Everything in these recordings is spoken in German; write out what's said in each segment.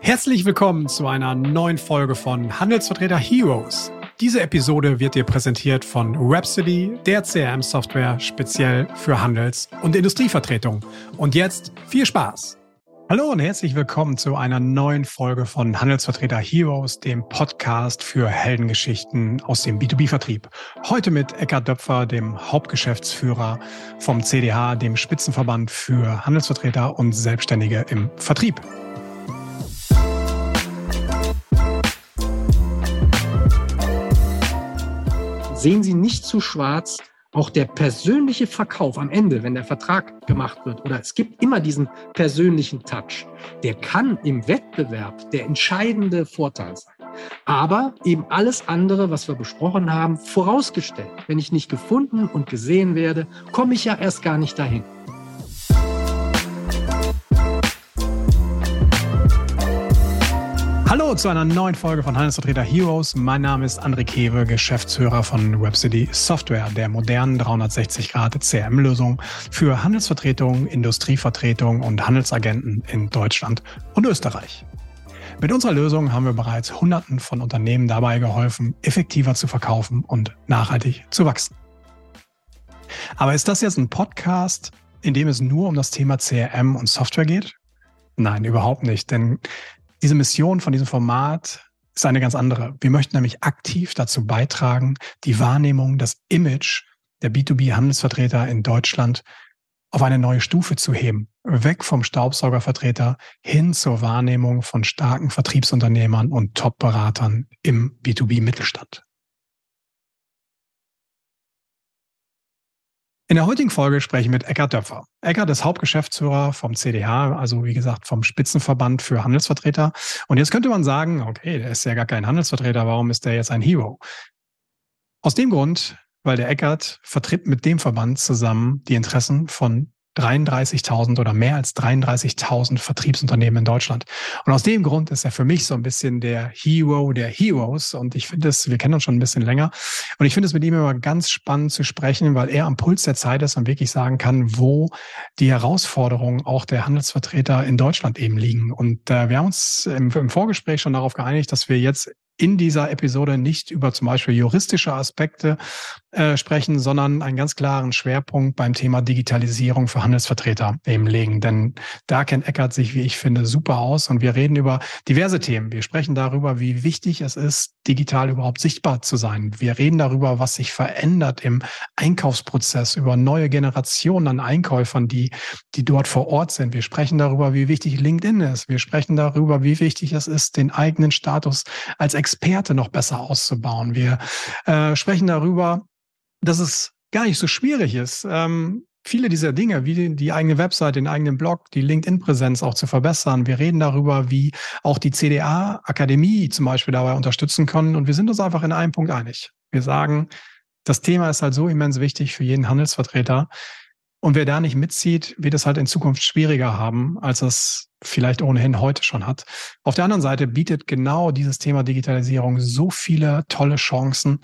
Herzlich willkommen zu einer neuen Folge von Handelsvertreter Heroes. Diese Episode wird dir präsentiert von Rhapsody, der CRM-Software speziell für Handels- und Industrievertretung. Und jetzt viel Spaß! Hallo und herzlich willkommen zu einer neuen Folge von Handelsvertreter Heroes, dem Podcast für Heldengeschichten aus dem B2B-Vertrieb. Heute mit Eckhard Döpfer, dem Hauptgeschäftsführer vom CDH, dem Spitzenverband für Handelsvertreter und Selbstständige im Vertrieb. Sehen Sie nicht zu schwarz. Auch der persönliche Verkauf am Ende, wenn der Vertrag gemacht wird, oder es gibt immer diesen persönlichen Touch, der kann im Wettbewerb der entscheidende Vorteil sein. Aber eben alles andere, was wir besprochen haben, vorausgestellt. Wenn ich nicht gefunden und gesehen werde, komme ich ja erst gar nicht dahin. Hallo zu einer neuen Folge von Handelsvertreter Heroes. Mein Name ist André Kewe, Geschäftsführer von Rhapsody Software, der modernen 360-Grad CRM-Lösung für Handelsvertretungen, Industrievertretungen und Handelsagenten in Deutschland und Österreich. Mit unserer Lösung haben wir bereits Hunderten von Unternehmen dabei geholfen, effektiver zu verkaufen und nachhaltig zu wachsen. Aber ist das jetzt ein Podcast, in dem es nur um das Thema CRM und Software geht? Nein, überhaupt nicht, denn diese Mission von diesem Format ist eine ganz andere. Wir möchten nämlich aktiv dazu beitragen, die Wahrnehmung, das Image der B2B-Handelsvertreter in Deutschland auf eine neue Stufe zu heben. Weg vom Staubsaugervertreter hin zur Wahrnehmung von starken Vertriebsunternehmern und Top-Beratern im B2B-Mittelstand. In der heutigen Folge spreche ich mit Eckhard Döpfer. Eckhard ist Hauptgeschäftsführer vom CDH, also wie gesagt vom Spitzenverband für Handelsvertreter. Und jetzt könnte man sagen, okay, der ist ja gar kein Handelsvertreter, warum ist der jetzt ein Hero? Aus dem Grund, weil der Eckhard vertritt mit dem Verband zusammen die Interessen von 33.000 oder mehr als 33.000 Vertriebsunternehmen in Deutschland. Und aus dem Grund ist er für mich so ein bisschen der Hero der Heroes. Und ich finde es, wir kennen uns schon ein bisschen länger. Und ich finde es mit ihm immer ganz spannend zu sprechen, weil er am Puls der Zeit ist und wirklich sagen kann, wo die Herausforderungen auch der Handelsvertreter in Deutschland eben liegen. Und äh, wir haben uns im, im Vorgespräch schon darauf geeinigt, dass wir jetzt in dieser Episode nicht über zum Beispiel juristische Aspekte äh, sprechen, sondern einen ganz klaren Schwerpunkt beim Thema Digitalisierung für Handelsvertreter eben legen. Denn da kennt Eckert sich, wie ich finde, super aus und wir reden über diverse Themen. Wir sprechen darüber, wie wichtig es ist, digital überhaupt sichtbar zu sein. Wir reden darüber, was sich verändert im Einkaufsprozess, über neue Generationen an Einkäufern, die, die dort vor Ort sind. Wir sprechen darüber, wie wichtig LinkedIn ist. Wir sprechen darüber, wie wichtig es ist, den eigenen Status als Experte noch besser auszubauen. Wir äh, sprechen darüber, dass es gar nicht so schwierig ist, ähm, viele dieser Dinge, wie die, die eigene Website, den eigenen Blog, die LinkedIn-Präsenz auch zu verbessern. Wir reden darüber, wie auch die CDA-Akademie zum Beispiel dabei unterstützen können. Und wir sind uns einfach in einem Punkt einig. Wir sagen, das Thema ist halt so immens wichtig für jeden Handelsvertreter, und wer da nicht mitzieht, wird es halt in Zukunft schwieriger haben, als es vielleicht ohnehin heute schon hat. Auf der anderen Seite bietet genau dieses Thema Digitalisierung so viele tolle Chancen,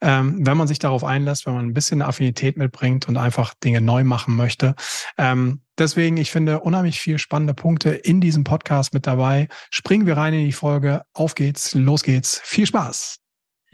ähm, wenn man sich darauf einlässt, wenn man ein bisschen Affinität mitbringt und einfach Dinge neu machen möchte. Ähm, deswegen, ich finde unheimlich viel spannende Punkte in diesem Podcast mit dabei. Springen wir rein in die Folge. Auf geht's, los geht's. Viel Spaß.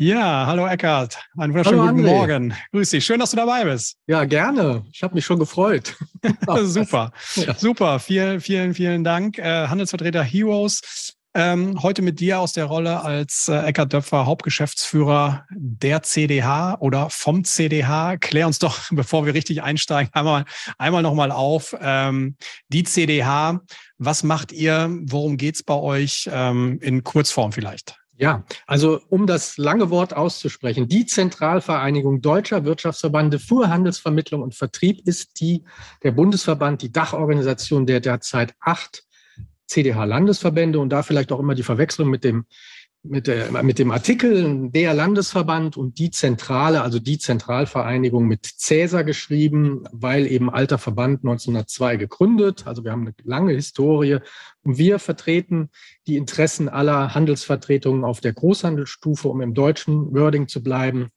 Ja, hallo Eckart. Einen wunderschönen hallo, guten Morgen. Grüß dich. Schön, dass du dabei bist. Ja, gerne. Ich habe mich schon gefreut. super. Ja. Super. Vielen, vielen, vielen Dank. Äh, Handelsvertreter Heroes. Ähm, heute mit dir aus der Rolle als äh, Eckart Döpfer, Hauptgeschäftsführer der CDH oder vom CDH. Klär uns doch, bevor wir richtig einsteigen, einmal, einmal nochmal auf. Ähm, die CDH, was macht ihr? Worum geht's bei euch? Ähm, in Kurzform vielleicht. Ja, also um das lange Wort auszusprechen, die Zentralvereinigung deutscher Wirtschaftsverbände für Handelsvermittlung und Vertrieb ist die, der Bundesverband, die Dachorganisation der derzeit acht CDH-Landesverbände und da vielleicht auch immer die Verwechslung mit dem mit, der, mit dem Artikel der Landesverband und die Zentrale, also die Zentralvereinigung mit Cäsar geschrieben, weil eben alter Verband 1902 gegründet. Also wir haben eine lange Historie und wir vertreten die Interessen aller Handelsvertretungen auf der Großhandelsstufe, um im deutschen Wording zu bleiben,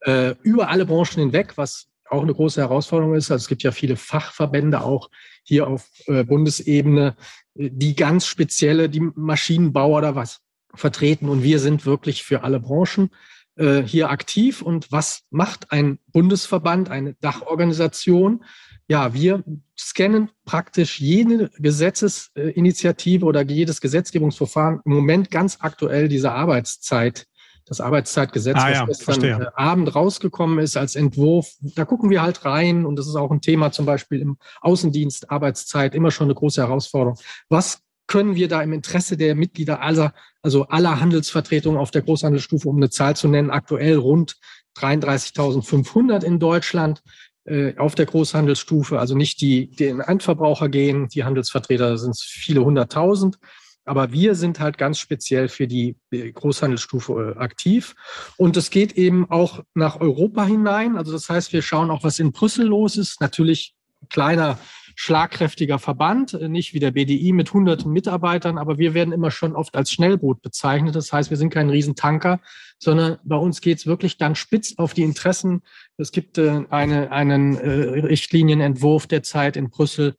äh, über alle Branchen hinweg, was auch eine große Herausforderung ist. Also es gibt ja viele Fachverbände auch hier auf äh, Bundesebene, die ganz spezielle, die Maschinenbauer oder was vertreten. Und wir sind wirklich für alle Branchen äh, hier aktiv. Und was macht ein Bundesverband, eine Dachorganisation? Ja, wir scannen praktisch jede Gesetzesinitiative oder jedes Gesetzgebungsverfahren im Moment ganz aktuell diese Arbeitszeit das Arbeitszeitgesetz, ah, ja, was gestern verstehe. Äh, Abend rausgekommen ist als Entwurf. Da gucken wir halt rein und das ist auch ein Thema zum Beispiel im Außendienst, Arbeitszeit, immer schon eine große Herausforderung. Was können wir da im Interesse der Mitglieder aller, also aller Handelsvertretungen auf der Großhandelsstufe, um eine Zahl zu nennen, aktuell rund 33.500 in Deutschland äh, auf der Großhandelsstufe, also nicht die, die in Endverbraucher gehen, die Handelsvertreter sind viele hunderttausend. Aber wir sind halt ganz speziell für die Großhandelsstufe äh, aktiv. Und es geht eben auch nach Europa hinein. Also das heißt, wir schauen auch, was in Brüssel los ist. Natürlich kleiner, schlagkräftiger Verband, äh, nicht wie der BDI mit hunderten Mitarbeitern, aber wir werden immer schon oft als Schnellboot bezeichnet. Das heißt, wir sind kein Riesentanker, sondern bei uns geht es wirklich dann spitz auf die Interessen. Es gibt äh, eine, einen Richtlinienentwurf derzeit in Brüssel,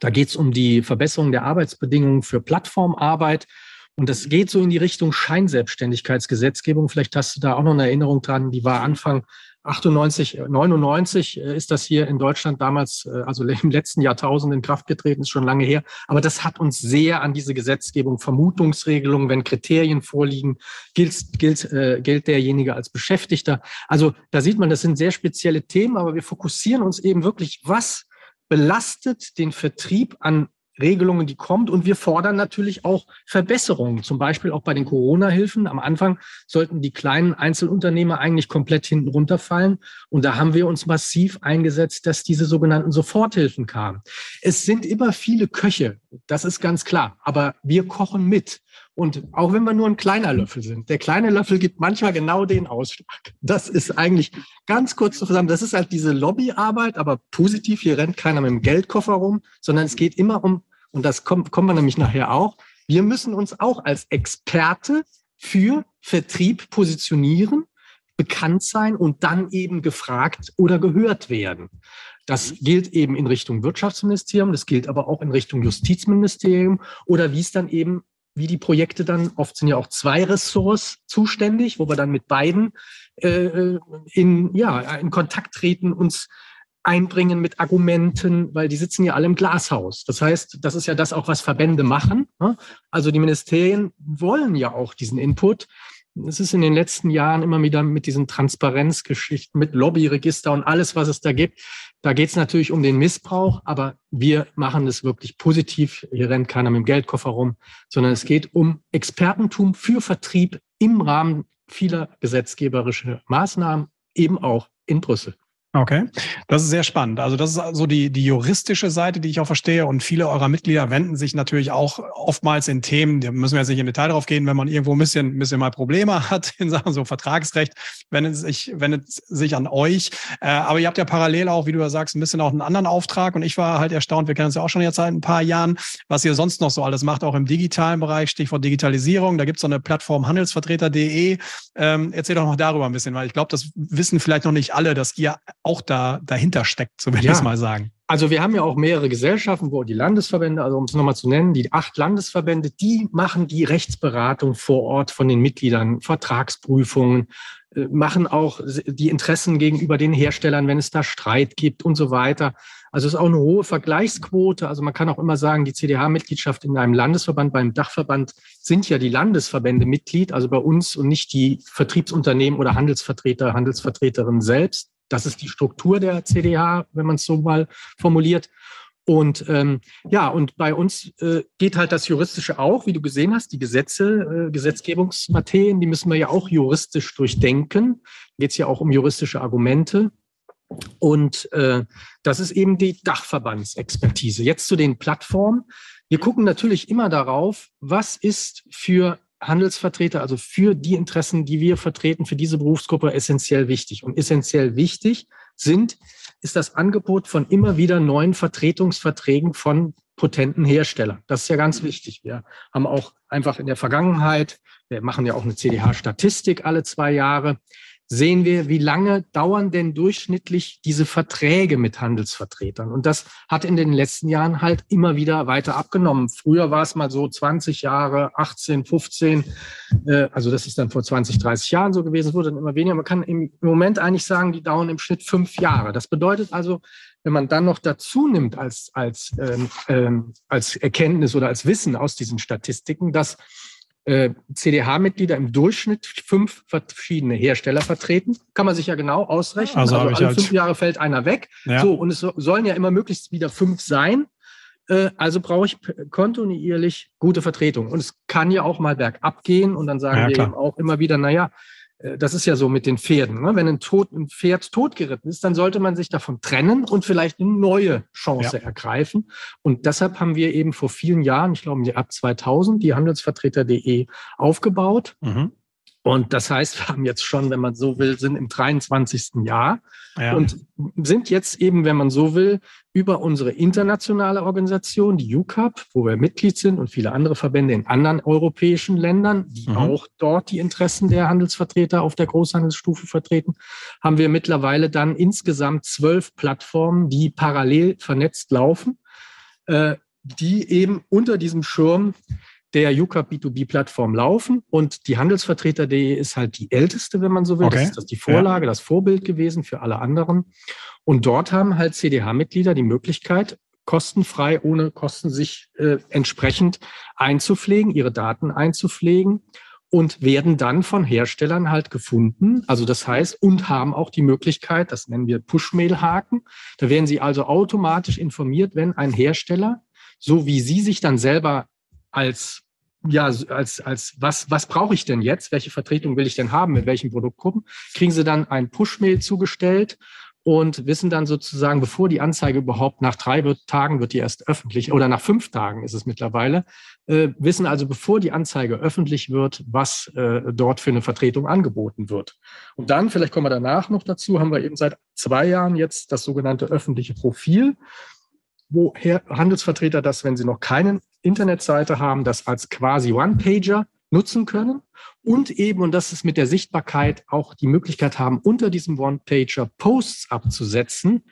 da geht es um die Verbesserung der Arbeitsbedingungen für Plattformarbeit. Und das geht so in die Richtung Scheinselbstständigkeitsgesetzgebung. Vielleicht hast du da auch noch eine Erinnerung dran. Die war Anfang 98, 99 äh, ist das hier in Deutschland damals, äh, also im letzten Jahrtausend in Kraft getreten, ist schon lange her. Aber das hat uns sehr an diese Gesetzgebung, Vermutungsregelungen, wenn Kriterien vorliegen, gilt, gilt, äh, gilt derjenige als Beschäftigter. Also da sieht man, das sind sehr spezielle Themen, aber wir fokussieren uns eben wirklich, was belastet den Vertrieb an Regelungen, die kommt. Und wir fordern natürlich auch Verbesserungen, zum Beispiel auch bei den Corona-Hilfen. Am Anfang sollten die kleinen Einzelunternehmer eigentlich komplett hinten runterfallen. Und da haben wir uns massiv eingesetzt, dass diese sogenannten Soforthilfen kamen. Es sind immer viele Köche, das ist ganz klar. Aber wir kochen mit. Und auch wenn wir nur ein kleiner Löffel sind, der kleine Löffel gibt manchmal genau den Ausschlag. Das ist eigentlich ganz kurz zusammen. Das ist halt diese Lobbyarbeit, aber positiv. Hier rennt keiner mit dem Geldkoffer rum, sondern es geht immer um, und das kommt, kommen wir nämlich nachher auch. Wir müssen uns auch als Experte für Vertrieb positionieren, bekannt sein und dann eben gefragt oder gehört werden. Das gilt eben in Richtung Wirtschaftsministerium, das gilt aber auch in Richtung Justizministerium oder wie es dann eben wie die Projekte dann, oft sind ja auch zwei Ressorts zuständig, wo wir dann mit beiden äh, in, ja, in Kontakt treten, uns einbringen mit Argumenten, weil die sitzen ja alle im Glashaus. Das heißt, das ist ja das auch, was Verbände machen. Ne? Also die Ministerien wollen ja auch diesen Input. Es ist in den letzten Jahren immer wieder mit diesen Transparenzgeschichten, mit Lobbyregister und alles, was es da gibt. Da geht es natürlich um den Missbrauch, aber wir machen es wirklich positiv. Hier rennt keiner mit dem Geldkoffer rum, sondern es geht um Expertentum für Vertrieb im Rahmen vieler gesetzgeberischer Maßnahmen, eben auch in Brüssel. Okay, das ist sehr spannend. Also das ist so die, die juristische Seite, die ich auch verstehe. Und viele eurer Mitglieder wenden sich natürlich auch oftmals in Themen, da müssen wir jetzt nicht im Detail drauf gehen, wenn man irgendwo ein bisschen, ein bisschen mal Probleme hat in Sachen so Vertragsrecht, wendet sich, wendet sich an euch. Äh, aber ihr habt ja parallel auch, wie du ja sagst, ein bisschen auch einen anderen Auftrag. Und ich war halt erstaunt, wir kennen uns ja auch schon jetzt seit ein paar Jahren, was ihr sonst noch so alles macht, auch im digitalen Bereich, Stichwort Digitalisierung. Da gibt es so eine Plattform handelsvertreter.de. Ähm, erzähl doch noch darüber ein bisschen, weil ich glaube, das wissen vielleicht noch nicht alle, dass ihr auch da dahinter steckt, so will ja. ich es mal sagen. Also wir haben ja auch mehrere Gesellschaften, wo die Landesverbände, also um es nochmal zu nennen, die acht Landesverbände, die machen die Rechtsberatung vor Ort von den Mitgliedern, Vertragsprüfungen, äh, machen auch die Interessen gegenüber den Herstellern, wenn es da Streit gibt und so weiter. Also es ist auch eine hohe Vergleichsquote. Also man kann auch immer sagen, die CDH-Mitgliedschaft in einem Landesverband, beim Dachverband sind ja die Landesverbände Mitglied, also bei uns und nicht die Vertriebsunternehmen oder Handelsvertreter, Handelsvertreterinnen selbst. Das ist die Struktur der CDH, wenn man es so mal formuliert. Und ähm, ja, und bei uns äh, geht halt das Juristische auch, wie du gesehen hast, die Gesetze, äh, Gesetzgebungsmaterien, die müssen wir ja auch juristisch durchdenken. Geht es ja auch um juristische Argumente. Und äh, das ist eben die Dachverbandsexpertise. Jetzt zu den Plattformen. Wir gucken natürlich immer darauf, was ist für Handelsvertreter, also für die Interessen, die wir vertreten, für diese Berufsgruppe essentiell wichtig. Und essentiell wichtig sind, ist das Angebot von immer wieder neuen Vertretungsverträgen von potenten Herstellern. Das ist ja ganz wichtig. Wir haben auch einfach in der Vergangenheit, wir machen ja auch eine CDH-Statistik alle zwei Jahre, sehen wir, wie lange dauern denn durchschnittlich diese Verträge mit Handelsvertretern. Und das hat in den letzten Jahren halt immer wieder weiter abgenommen. Früher war es mal so 20 Jahre, 18, 15, äh, also das ist dann vor 20, 30 Jahren so gewesen, es wurde dann immer weniger. Man kann im Moment eigentlich sagen, die dauern im Schnitt fünf Jahre. Das bedeutet also, wenn man dann noch dazu nimmt als, als, ähm, ähm, als Erkenntnis oder als Wissen aus diesen Statistiken, dass äh, CDH-Mitglieder im Durchschnitt fünf verschiedene Hersteller vertreten. Kann man sich ja genau ausrechnen. Also, also alle halt fünf Jahre fällt einer weg. Ja. So, und es sollen ja immer möglichst wieder fünf sein. Äh, also brauche ich kontinuierlich gute Vertretung. Und es kann ja auch mal bergab gehen. Und dann sagen ja, wir eben auch immer wieder, naja, das ist ja so mit den Pferden. Ne? Wenn ein, tot, ein Pferd totgeritten ist, dann sollte man sich davon trennen und vielleicht eine neue Chance ja. ergreifen. Und deshalb haben wir eben vor vielen Jahren, ich glaube ab 2000, die Handelsvertreter.de aufgebaut. Mhm. Und das heißt, wir haben jetzt schon, wenn man so will, sind im 23. Jahr ja. und sind jetzt eben, wenn man so will, über unsere internationale Organisation, die UCAP, wo wir Mitglied sind und viele andere Verbände in anderen europäischen Ländern, die mhm. auch dort die Interessen der Handelsvertreter auf der Großhandelsstufe vertreten, haben wir mittlerweile dann insgesamt zwölf Plattformen, die parallel vernetzt laufen, äh, die eben unter diesem Schirm der UCAP B2B-Plattform laufen. Und die Handelsvertreter.de ist halt die älteste, wenn man so will. Okay. Das ist die Vorlage, ja. das Vorbild gewesen für alle anderen. Und dort haben halt CDH-Mitglieder die Möglichkeit, kostenfrei, ohne Kosten sich äh, entsprechend einzupflegen, ihre Daten einzupflegen und werden dann von Herstellern halt gefunden. Also das heißt, und haben auch die Möglichkeit, das nennen wir Push-Mail-Haken. Da werden sie also automatisch informiert, wenn ein Hersteller, so wie sie sich dann selber als ja, als, als was, was brauche ich denn jetzt? Welche Vertretung will ich denn haben? Mit welchen Produktgruppen? Kriegen Sie dann ein Push-Mail zugestellt und wissen dann sozusagen, bevor die Anzeige überhaupt nach drei Tagen wird die erst öffentlich oder nach fünf Tagen ist es mittlerweile, äh, wissen also, bevor die Anzeige öffentlich wird, was äh, dort für eine Vertretung angeboten wird. Und dann, vielleicht kommen wir danach noch dazu, haben wir eben seit zwei Jahren jetzt das sogenannte öffentliche Profil wo Handelsvertreter das, wenn sie noch keine Internetseite haben, das als quasi One-Pager nutzen können? Und eben, und das ist mit der Sichtbarkeit auch die Möglichkeit haben, unter diesem One-Pager Posts abzusetzen,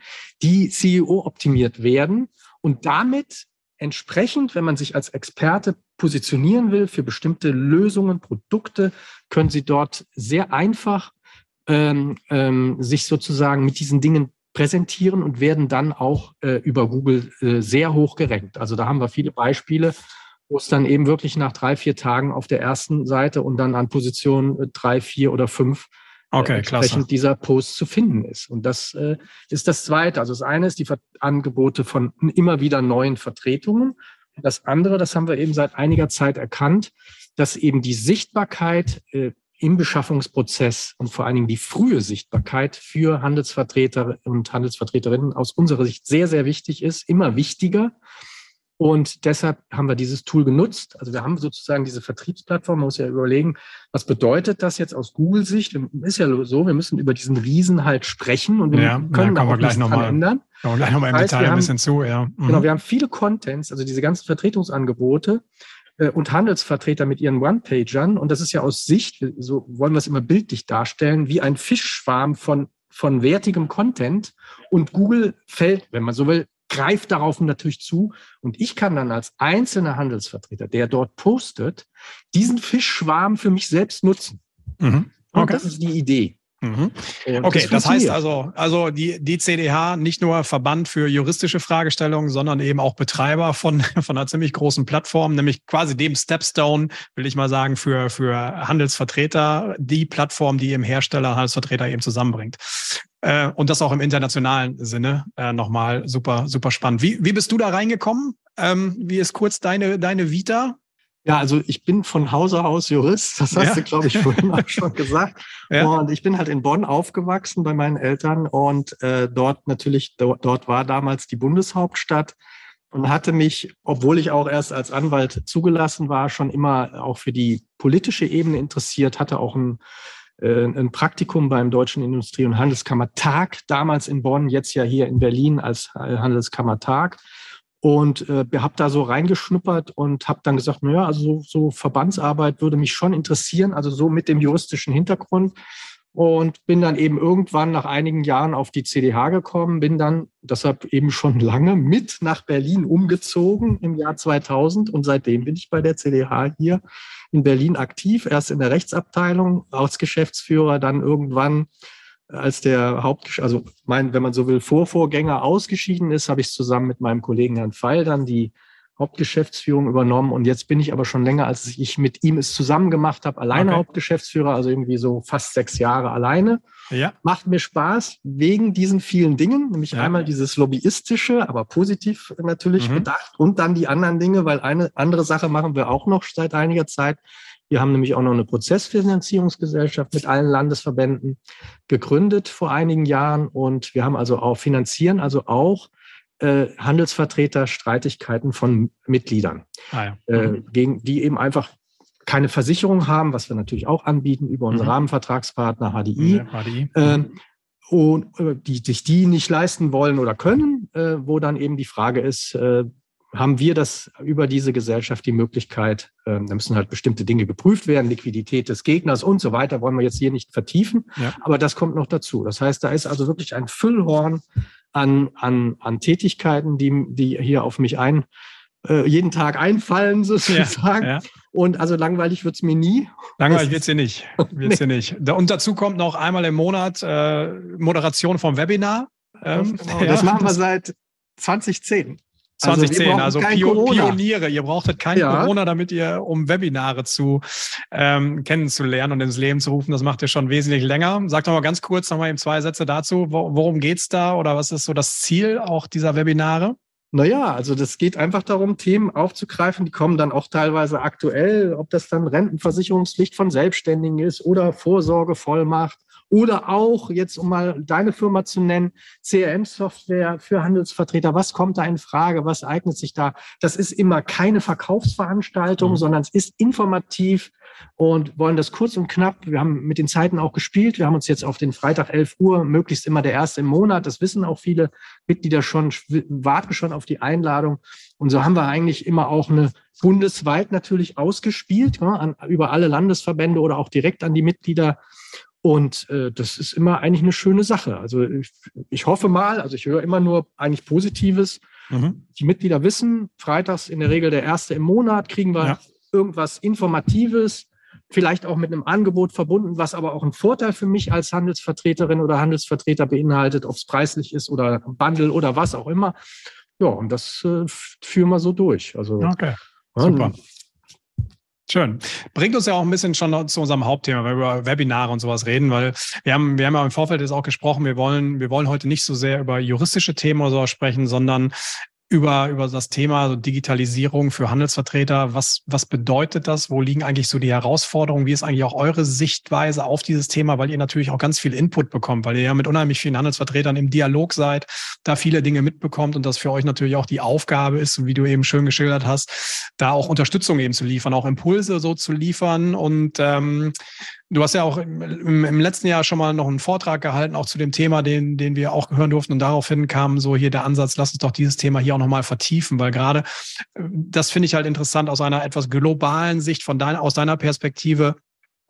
die CEO-optimiert werden und damit entsprechend, wenn man sich als Experte positionieren will für bestimmte Lösungen, Produkte, können Sie dort sehr einfach ähm, ähm, sich sozusagen mit diesen Dingen präsentieren und werden dann auch äh, über Google äh, sehr hoch gerankt. Also da haben wir viele Beispiele, wo es dann eben wirklich nach drei, vier Tagen auf der ersten Seite und dann an Position äh, drei, vier oder fünf äh, okay, entsprechend klasse. dieser Post zu finden ist. Und das äh, ist das Zweite. Also das eine ist die Ver Angebote von immer wieder neuen Vertretungen. Das andere, das haben wir eben seit einiger Zeit erkannt, dass eben die Sichtbarkeit äh, im Beschaffungsprozess und vor allen Dingen die frühe Sichtbarkeit für Handelsvertreter und Handelsvertreterinnen aus unserer Sicht sehr, sehr wichtig ist, immer wichtiger. Und deshalb haben wir dieses Tool genutzt. Also wir haben sozusagen diese Vertriebsplattform, man muss ja überlegen, was bedeutet das jetzt aus Google-Sicht? Ist ja so, wir müssen über diesen Riesen halt sprechen und wir ja, können ja, auch gleich noch mal, ändern. Kommen wir gleich nochmal im heißt, Detail ein bisschen zu, ja. Mhm. Genau, wir haben viele Contents, also diese ganzen Vertretungsangebote, und Handelsvertreter mit ihren One-Pagern. Und das ist ja aus Sicht, so wollen wir es immer bildlich darstellen, wie ein Fischschwarm von, von wertigem Content. Und Google fällt, wenn man so will, greift darauf natürlich zu. Und ich kann dann als einzelner Handelsvertreter, der dort postet, diesen Fischschwarm für mich selbst nutzen. Mhm. Okay. Und das ist die Idee. Mhm. Okay, das, das heißt also, also die, die CDH nicht nur Verband für juristische Fragestellungen, sondern eben auch Betreiber von, von einer ziemlich großen Plattform, nämlich quasi dem Stepstone, will ich mal sagen, für, für Handelsvertreter, die Plattform, die eben Hersteller, Handelsvertreter eben zusammenbringt. Äh, und das auch im internationalen Sinne äh, nochmal super, super spannend. Wie, wie bist du da reingekommen? Ähm, wie ist kurz deine, deine Vita? Ja, also ich bin von Hause aus Jurist, das hast ja. du, glaube ich, vorhin auch schon gesagt. Ja. Und ich bin halt in Bonn aufgewachsen bei meinen Eltern und äh, dort natürlich, dort, war damals die Bundeshauptstadt und hatte mich, obwohl ich auch erst als Anwalt zugelassen war, schon immer auch für die politische Ebene interessiert, hatte auch ein, äh, ein Praktikum beim Deutschen Industrie- und Handelskammertag, damals in Bonn, jetzt ja hier in Berlin als Handelskammertag und äh, habe da so reingeschnuppert und habe dann gesagt, naja, also so, so Verbandsarbeit würde mich schon interessieren, also so mit dem juristischen Hintergrund. Und bin dann eben irgendwann nach einigen Jahren auf die CDH gekommen, bin dann deshalb eben schon lange mit nach Berlin umgezogen im Jahr 2000 und seitdem bin ich bei der CDH hier in Berlin aktiv, erst in der Rechtsabteilung als Geschäftsführer, dann irgendwann als der Haupt, also mein, wenn man so will, Vorvorgänger ausgeschieden ist, habe ich zusammen mit meinem Kollegen Herrn Pfeil dann die Hauptgeschäftsführung übernommen und jetzt bin ich aber schon länger, als ich mit ihm es zusammen gemacht habe, alleine okay. Hauptgeschäftsführer, also irgendwie so fast sechs Jahre alleine. Ja. Macht mir Spaß wegen diesen vielen Dingen, nämlich ja. einmal dieses lobbyistische, aber positiv natürlich mhm. bedacht und dann die anderen Dinge, weil eine andere Sache machen wir auch noch seit einiger Zeit. Wir haben nämlich auch noch eine Prozessfinanzierungsgesellschaft mit allen Landesverbänden gegründet vor einigen Jahren und wir haben also auch finanzieren also auch äh, Handelsvertreter Streitigkeiten von Mitgliedern, ah, ja. äh, mhm. gegen die eben einfach keine Versicherung haben, was wir natürlich auch anbieten über unsere mhm. Rahmenvertragspartner HDI. Ja, HDI. Äh, und äh, die sich die nicht leisten wollen oder können, äh, wo dann eben die Frage ist, äh, haben wir das über diese Gesellschaft die Möglichkeit, äh, da müssen halt bestimmte Dinge geprüft werden, Liquidität des Gegners und so weiter, wollen wir jetzt hier nicht vertiefen, ja. aber das kommt noch dazu. Das heißt, da ist also wirklich ein Füllhorn an, an, an Tätigkeiten, die, die hier auf mich ein, äh, jeden Tag einfallen, sozusagen. Ja, ja. Und also langweilig wird's mir nie. Langweilig wird's dir nicht. Wird's nee. dir nicht. Und dazu kommt noch einmal im Monat äh, Moderation vom Webinar. Ähm, genau. das machen wir seit 2010. 2010, also, also Pio Pioniere. Ihr brauchtet kein ja. Corona, damit ihr, um Webinare zu ähm, kennenzulernen und ins Leben zu rufen. Das macht ihr schon wesentlich länger. Sagt doch mal ganz kurz nochmal eben zwei Sätze dazu. Worum geht's da oder was ist so das Ziel auch dieser Webinare? Naja, also das geht einfach darum, Themen aufzugreifen, die kommen dann auch teilweise aktuell, ob das dann Rentenversicherungspflicht von Selbstständigen ist oder Vorsorgevollmacht oder auch, jetzt um mal deine Firma zu nennen, CRM-Software für Handelsvertreter. Was kommt da in Frage? Was eignet sich da? Das ist immer keine Verkaufsveranstaltung, mhm. sondern es ist informativ und wollen das kurz und knapp. Wir haben mit den Zeiten auch gespielt. Wir haben uns jetzt auf den Freitag 11 Uhr, möglichst immer der erste im Monat. Das wissen auch viele Mitglieder schon, warten schon auf die Einladung. Und so haben wir eigentlich immer auch eine bundesweit natürlich ausgespielt, ja, an, über alle Landesverbände oder auch direkt an die Mitglieder und äh, das ist immer eigentlich eine schöne Sache. Also ich, ich hoffe mal, also ich höre immer nur eigentlich Positives. Mhm. Die Mitglieder wissen, freitags in der Regel der erste im Monat kriegen wir ja. irgendwas Informatives, vielleicht auch mit einem Angebot verbunden, was aber auch einen Vorteil für mich als Handelsvertreterin oder Handelsvertreter beinhaltet, ob es preislich ist oder Bundle oder was auch immer. Ja, und das äh, führen wir so durch. Also okay. Super. Schön. Bringt uns ja auch ein bisschen schon zu unserem Hauptthema, wenn wir über Webinare und sowas reden, weil wir haben, wir haben ja im Vorfeld jetzt auch gesprochen, wir wollen, wir wollen heute nicht so sehr über juristische Themen oder so sprechen, sondern über, über das Thema Digitalisierung für Handelsvertreter. Was, was bedeutet das? Wo liegen eigentlich so die Herausforderungen? Wie ist eigentlich auch eure Sichtweise auf dieses Thema? Weil ihr natürlich auch ganz viel Input bekommt, weil ihr ja mit unheimlich vielen Handelsvertretern im Dialog seid, da viele Dinge mitbekommt und das für euch natürlich auch die Aufgabe ist, wie du eben schön geschildert hast, da auch Unterstützung eben zu liefern, auch Impulse so zu liefern und ähm, Du hast ja auch im, im, letzten Jahr schon mal noch einen Vortrag gehalten, auch zu dem Thema, den, den wir auch hören durften. Und daraufhin kam so hier der Ansatz, lass uns doch dieses Thema hier auch nochmal vertiefen, weil gerade äh, das finde ich halt interessant aus einer etwas globalen Sicht, von deiner, aus deiner Perspektive,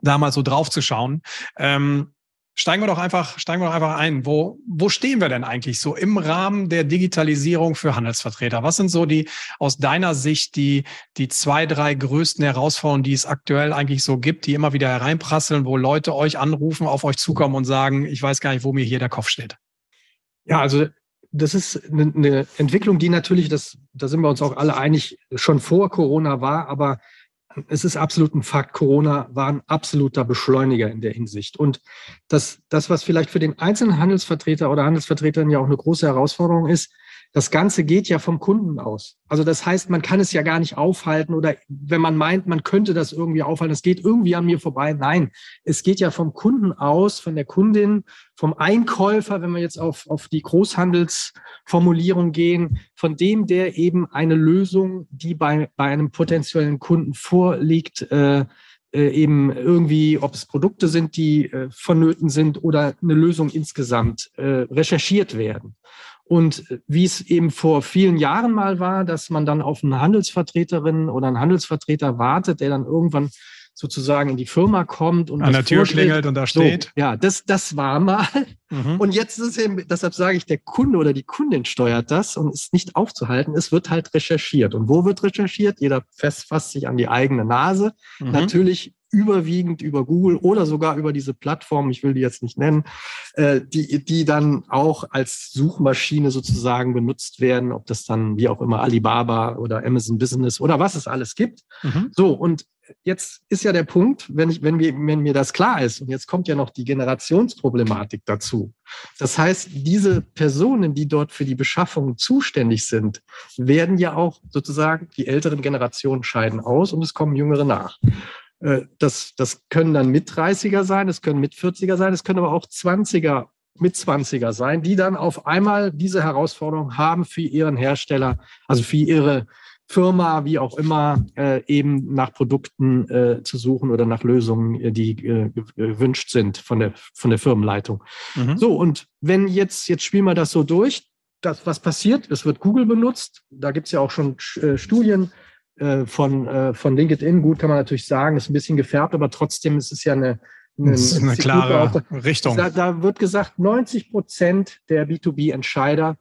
da mal so drauf zu schauen. Ähm, Steigen wir doch einfach, steigen wir doch einfach ein. Wo, wo stehen wir denn eigentlich so im Rahmen der Digitalisierung für Handelsvertreter? Was sind so die, aus deiner Sicht, die, die zwei, drei größten Herausforderungen, die es aktuell eigentlich so gibt, die immer wieder hereinprasseln, wo Leute euch anrufen, auf euch zukommen und sagen, ich weiß gar nicht, wo mir hier der Kopf steht? Ja, also das ist eine Entwicklung, die natürlich, das, da sind wir uns auch alle einig, schon vor Corona war, aber es ist absolut ein Fakt, Corona war ein absoluter Beschleuniger in der Hinsicht. Und das, das, was vielleicht für den einzelnen Handelsvertreter oder Handelsvertreterin ja auch eine große Herausforderung ist, das Ganze geht ja vom Kunden aus. Also das heißt, man kann es ja gar nicht aufhalten oder wenn man meint, man könnte das irgendwie aufhalten, es geht irgendwie an mir vorbei. Nein, es geht ja vom Kunden aus, von der Kundin, vom Einkäufer, wenn wir jetzt auf, auf die Großhandelsformulierung gehen, von dem, der eben eine Lösung, die bei, bei einem potenziellen Kunden vorliegt, äh, äh, eben irgendwie, ob es Produkte sind, die äh, vonnöten sind oder eine Lösung insgesamt äh, recherchiert werden. Und wie es eben vor vielen Jahren mal war, dass man dann auf eine Handelsvertreterin oder einen Handelsvertreter wartet, der dann irgendwann sozusagen in die Firma kommt und an der Tür klingelt und da steht. So, ja, das, das war mal. Mhm. Und jetzt ist es eben, deshalb sage ich, der Kunde oder die Kundin steuert das und ist nicht aufzuhalten. Es wird halt recherchiert. Und wo wird recherchiert? Jeder fest fasst sich an die eigene Nase. Mhm. Natürlich überwiegend über Google oder sogar über diese Plattform, ich will die jetzt nicht nennen, äh, die, die dann auch als Suchmaschine sozusagen benutzt werden, ob das dann wie auch immer Alibaba oder Amazon Business oder was es alles gibt. Mhm. So, und jetzt ist ja der Punkt, wenn, ich, wenn, mir, wenn mir das klar ist, und jetzt kommt ja noch die Generationsproblematik dazu. Das heißt, diese Personen, die dort für die Beschaffung zuständig sind, werden ja auch sozusagen, die älteren Generationen scheiden aus und es kommen jüngere nach. Äh, das, das können dann mit 30er sein, es können mit 40er sein, es können aber auch 20er, mit 20er sein, die dann auf einmal diese Herausforderung haben für ihren Hersteller, also für ihre Firma, wie auch immer, äh, eben nach Produkten äh, zu suchen oder nach Lösungen, äh, die äh, gewünscht sind von der, von der Firmenleitung. Mhm. So, und wenn jetzt, jetzt spielen wir das so durch, das, was passiert? Es wird Google benutzt. Da gibt es ja auch schon äh, Studien, von, von LinkedIn. Gut, kann man natürlich sagen, ist ein bisschen gefärbt, aber trotzdem ist es ja eine, eine, eine klare Richtung. Da, da, wird gesagt, 90 Prozent der B2B-Entscheider,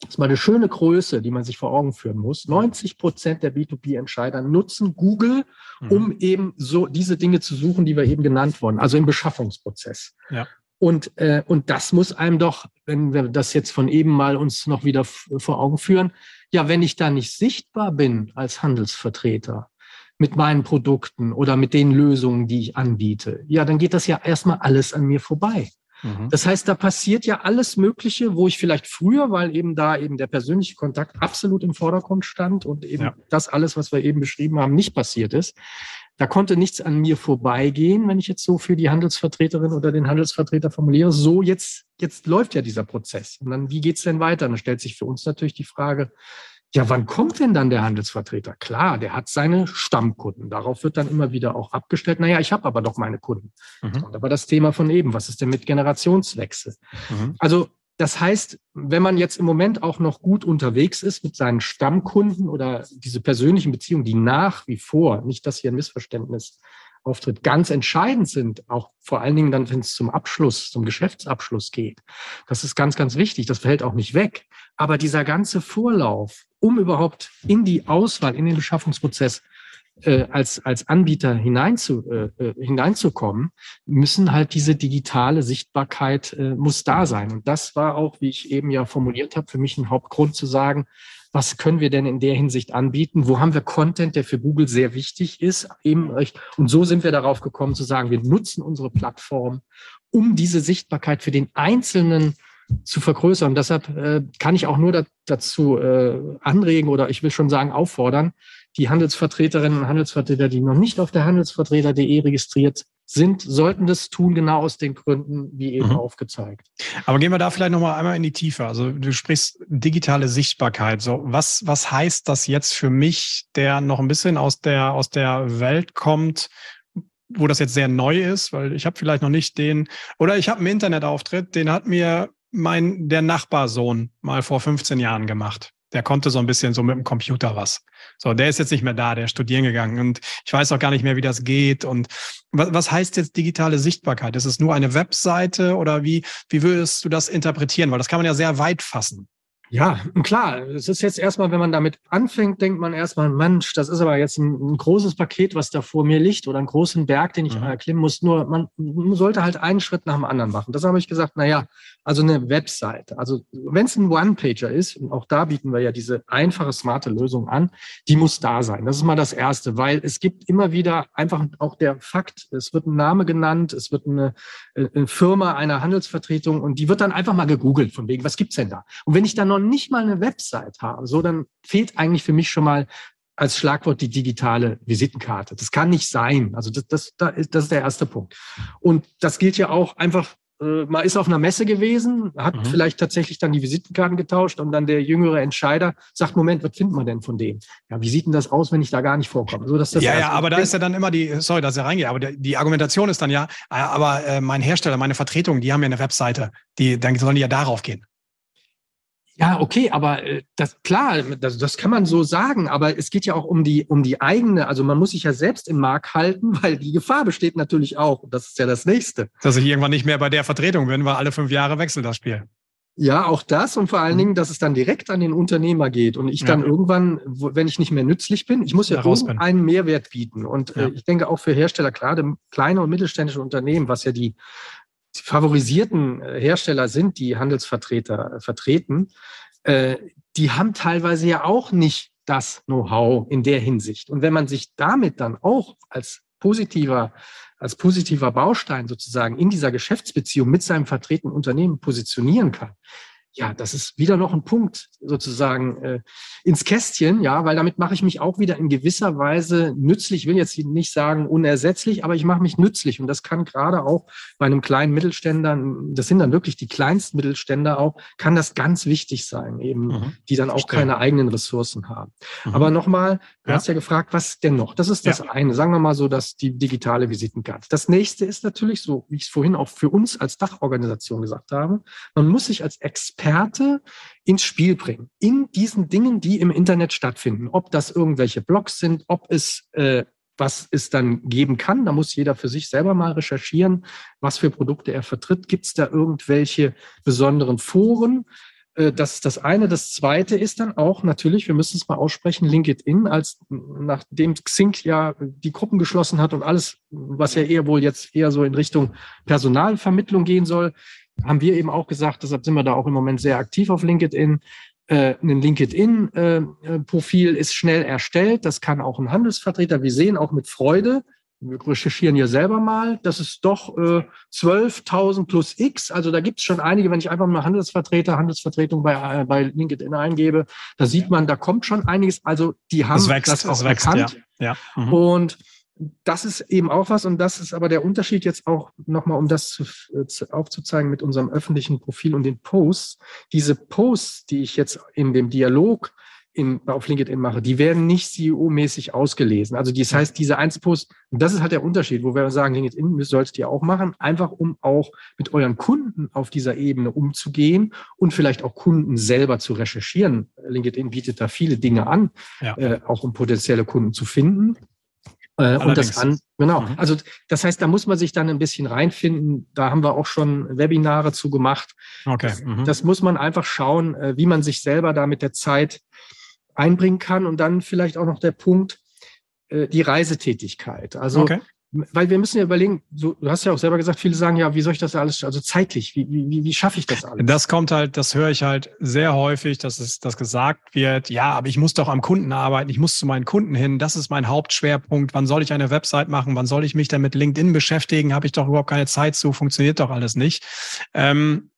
das ist mal eine schöne Größe, die man sich vor Augen führen muss. 90 Prozent der B2B-Entscheider nutzen Google, um mhm. eben so diese Dinge zu suchen, die wir eben genannt wurden, also im Beschaffungsprozess. Ja. Und, äh, und das muss einem doch, wenn wir das jetzt von eben mal uns noch wieder vor Augen führen, ja, wenn ich da nicht sichtbar bin als Handelsvertreter mit meinen Produkten oder mit den Lösungen, die ich anbiete, ja, dann geht das ja erstmal alles an mir vorbei. Mhm. Das heißt, da passiert ja alles Mögliche, wo ich vielleicht früher, weil eben da eben der persönliche Kontakt absolut im Vordergrund stand und eben ja. das alles, was wir eben beschrieben haben, nicht passiert ist, da konnte nichts an mir vorbeigehen, wenn ich jetzt so für die Handelsvertreterin oder den Handelsvertreter formuliere. So, jetzt, jetzt läuft ja dieser Prozess. Und dann, wie geht's denn weiter? dann stellt sich für uns natürlich die Frage, ja, wann kommt denn dann der Handelsvertreter? Klar, der hat seine Stammkunden. Darauf wird dann immer wieder auch abgestellt. Naja, ich habe aber doch meine Kunden. Mhm. Und aber das Thema von eben, was ist denn mit Generationswechsel? Mhm. Also das heißt, wenn man jetzt im Moment auch noch gut unterwegs ist mit seinen Stammkunden oder diese persönlichen Beziehungen, die nach wie vor, nicht dass hier ein Missverständnis auftritt, ganz entscheidend sind, auch vor allen Dingen dann, wenn es zum Abschluss, zum Geschäftsabschluss geht. Das ist ganz, ganz wichtig. Das fällt auch nicht weg. Aber dieser ganze Vorlauf, um überhaupt in die Auswahl, in den Beschaffungsprozess äh, als, als Anbieter hineinzu, äh, äh, hineinzukommen, müssen halt diese digitale Sichtbarkeit äh, muss da sein. Und das war auch, wie ich eben ja formuliert habe, für mich ein Hauptgrund zu sagen, was können wir denn in der Hinsicht anbieten? Wo haben wir Content, der für Google sehr wichtig ist? Eben, und so sind wir darauf gekommen zu sagen, wir nutzen unsere Plattform, um diese Sichtbarkeit für den einzelnen zu vergrößern. deshalb äh, kann ich auch nur da, dazu äh, anregen oder ich will schon sagen auffordern, die Handelsvertreterinnen und Handelsvertreter, die noch nicht auf der handelsvertreter.de registriert sind, sollten das tun, genau aus den Gründen, wie eben mhm. aufgezeigt. Aber gehen wir da vielleicht nochmal einmal in die Tiefe. Also du sprichst digitale Sichtbarkeit. So, was, was heißt das jetzt für mich, der noch ein bisschen aus der, aus der Welt kommt, wo das jetzt sehr neu ist, weil ich habe vielleicht noch nicht den, oder ich habe einen Internetauftritt, den hat mir mein, der Nachbarsohn mal vor 15 Jahren gemacht. Der konnte so ein bisschen so mit dem Computer was. So, der ist jetzt nicht mehr da, der ist studieren gegangen und ich weiß auch gar nicht mehr, wie das geht. Und was, was heißt jetzt digitale Sichtbarkeit? Ist es nur eine Webseite oder wie, wie würdest du das interpretieren? Weil das kann man ja sehr weit fassen. Ja, klar. Es ist jetzt erstmal, wenn man damit anfängt, denkt man erstmal, Mensch, das ist aber jetzt ein, ein großes Paket, was da vor mir liegt oder einen großen Berg, den ich mhm. erklimmen muss. Nur man, sollte halt einen Schritt nach dem anderen machen. Das habe ich gesagt, na ja, also eine Website. Also wenn es ein One-Pager ist, und auch da bieten wir ja diese einfache, smarte Lösung an, die muss da sein. Das ist mal das Erste, weil es gibt immer wieder einfach auch der Fakt, es wird ein Name genannt, es wird eine, äh, eine Firma einer Handelsvertretung und die wird dann einfach mal gegoogelt von wegen, was gibt's denn da? Und wenn ich dann noch nicht mal eine Website habe, so dann fehlt eigentlich für mich schon mal als Schlagwort die digitale Visitenkarte. Das kann nicht sein. Also das, das, das ist der erste Punkt. Und das gilt ja auch einfach äh, man ist auf einer Messe gewesen, hat mhm. vielleicht tatsächlich dann die Visitenkarten getauscht und dann der jüngere Entscheider sagt, Moment, was findet man denn von dem? Ja, wie sieht denn das aus, wenn ich da gar nicht vorkomme? So, dass das ja, ja, aber da ist ja dann immer die, sorry, dass ich reingehe, aber die Argumentation ist dann ja, äh, aber äh, mein Hersteller, meine Vertretung, die haben ja eine Webseite, die, dann sollen die ja darauf gehen. Ja, okay, aber äh, das klar, das, das kann man so sagen, aber es geht ja auch um die um die eigene, also man muss sich ja selbst im Markt halten, weil die Gefahr besteht natürlich auch. Das ist ja das nächste. Dass ich irgendwann nicht mehr bei der Vertretung bin, weil alle fünf Jahre wechselt das Spiel. Ja, auch das und vor allen mhm. Dingen, dass es dann direkt an den Unternehmer geht und ich ja. dann irgendwann, wenn ich nicht mehr nützlich bin, ich muss ja einen Mehrwert bieten. Und äh, ja. ich denke auch für Hersteller, gerade kleine und mittelständische Unternehmen, was ja die favorisierten äh, Hersteller sind, die Handelsvertreter äh, vertreten, äh, die haben teilweise ja auch nicht das Know-how in der Hinsicht. Und wenn man sich damit dann auch als positiver als positiver Baustein sozusagen in dieser Geschäftsbeziehung mit seinem vertretenen Unternehmen positionieren kann, ja, das ist wieder noch ein Punkt sozusagen äh, ins Kästchen, ja, weil damit mache ich mich auch wieder in gewisser Weise nützlich. Ich will jetzt nicht sagen unersetzlich, aber ich mache mich nützlich und das kann gerade auch bei einem kleinen Mittelständler, das sind dann wirklich die kleinsten Mittelständler auch, kann das ganz wichtig sein, eben, mhm. die dann auch Verstehe. keine eigenen Ressourcen haben. Mhm. Aber nochmal, du ja. hast ja gefragt, was denn noch? Das ist das ja. eine, sagen wir mal so, dass die digitale Visitenkarte. Das nächste ist natürlich so, wie ich es vorhin auch für uns als Dachorganisation gesagt habe, man muss sich als Experte Experte ins Spiel bringen. In diesen Dingen, die im Internet stattfinden. Ob das irgendwelche Blogs sind, ob es äh, was es dann geben kann. Da muss jeder für sich selber mal recherchieren, was für Produkte er vertritt. Gibt es da irgendwelche besonderen Foren? Äh, das ist das eine. Das zweite ist dann auch natürlich, wir müssen es mal aussprechen, LinkedIn, als nachdem Xing ja die Gruppen geschlossen hat und alles, was ja eher wohl jetzt eher so in Richtung Personalvermittlung gehen soll, haben wir eben auch gesagt, deshalb sind wir da auch im Moment sehr aktiv auf LinkedIn. Äh, ein LinkedIn-Profil äh, ist schnell erstellt. Das kann auch ein Handelsvertreter. Wir sehen auch mit Freude, wir recherchieren ja selber mal, das ist doch äh, 12.000 plus X. Also da gibt es schon einige, wenn ich einfach mal Handelsvertreter, Handelsvertretung bei, äh, bei LinkedIn eingebe, da sieht man, da kommt schon einiges. Also die haben das, wächst, das auch wächst, erkannt. Ja. Ja. Mhm. Und das ist eben auch was und das ist aber der Unterschied jetzt auch nochmal, um das zu, zu, aufzuzeigen mit unserem öffentlichen Profil und den Posts. Diese Posts, die ich jetzt in dem Dialog in, auf LinkedIn mache, die werden nicht CEO-mäßig ausgelesen. Also das heißt, diese Einzelposts, und das ist halt der Unterschied, wo wir sagen, LinkedIn solltet ihr auch machen, einfach um auch mit euren Kunden auf dieser Ebene umzugehen und vielleicht auch Kunden selber zu recherchieren. LinkedIn bietet da viele Dinge an, ja. äh, auch um potenzielle Kunden zu finden. Äh, und das an, genau. Mhm. Also das heißt, da muss man sich dann ein bisschen reinfinden. Da haben wir auch schon Webinare zu gemacht. Okay. Mhm. Das muss man einfach schauen, äh, wie man sich selber da mit der Zeit einbringen kann. Und dann vielleicht auch noch der Punkt, äh, die Reisetätigkeit. Also okay weil wir müssen ja überlegen, du, du, hast ja auch selber gesagt, viele sagen ja, wie soll ich das alles, also zeitlich, wie, wie, wie schaffe ich das alles? Das kommt halt, das höre ich halt sehr häufig, dass es das gesagt wird, ja, aber ich muss doch am Kunden arbeiten, ich muss zu meinen Kunden hin, das ist mein Hauptschwerpunkt, wann soll ich eine Website machen, wann soll ich mich denn mit LinkedIn beschäftigen, habe ich doch überhaupt keine Zeit zu, funktioniert doch alles nicht. Ähm,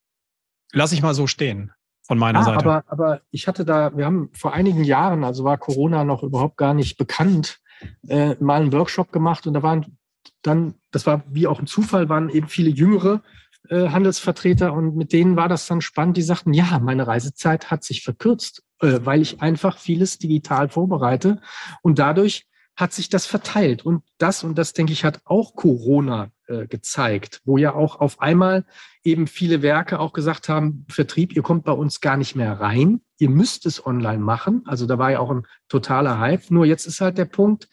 lass ich mal so stehen von meiner ah, Seite. Aber, aber ich hatte da, wir haben vor einigen Jahren, also war Corona noch überhaupt gar nicht bekannt, äh, mal einen Workshop gemacht und da waren dann, das war wie auch ein Zufall, waren eben viele jüngere äh, Handelsvertreter und mit denen war das dann spannend. Die sagten, ja, meine Reisezeit hat sich verkürzt, äh, weil ich einfach vieles digital vorbereite und dadurch hat sich das verteilt. Und das, und das denke ich, hat auch Corona äh, gezeigt, wo ja auch auf einmal eben viele Werke auch gesagt haben, Vertrieb, ihr kommt bei uns gar nicht mehr rein, ihr müsst es online machen. Also da war ja auch ein totaler Hype. Nur jetzt ist halt der Punkt,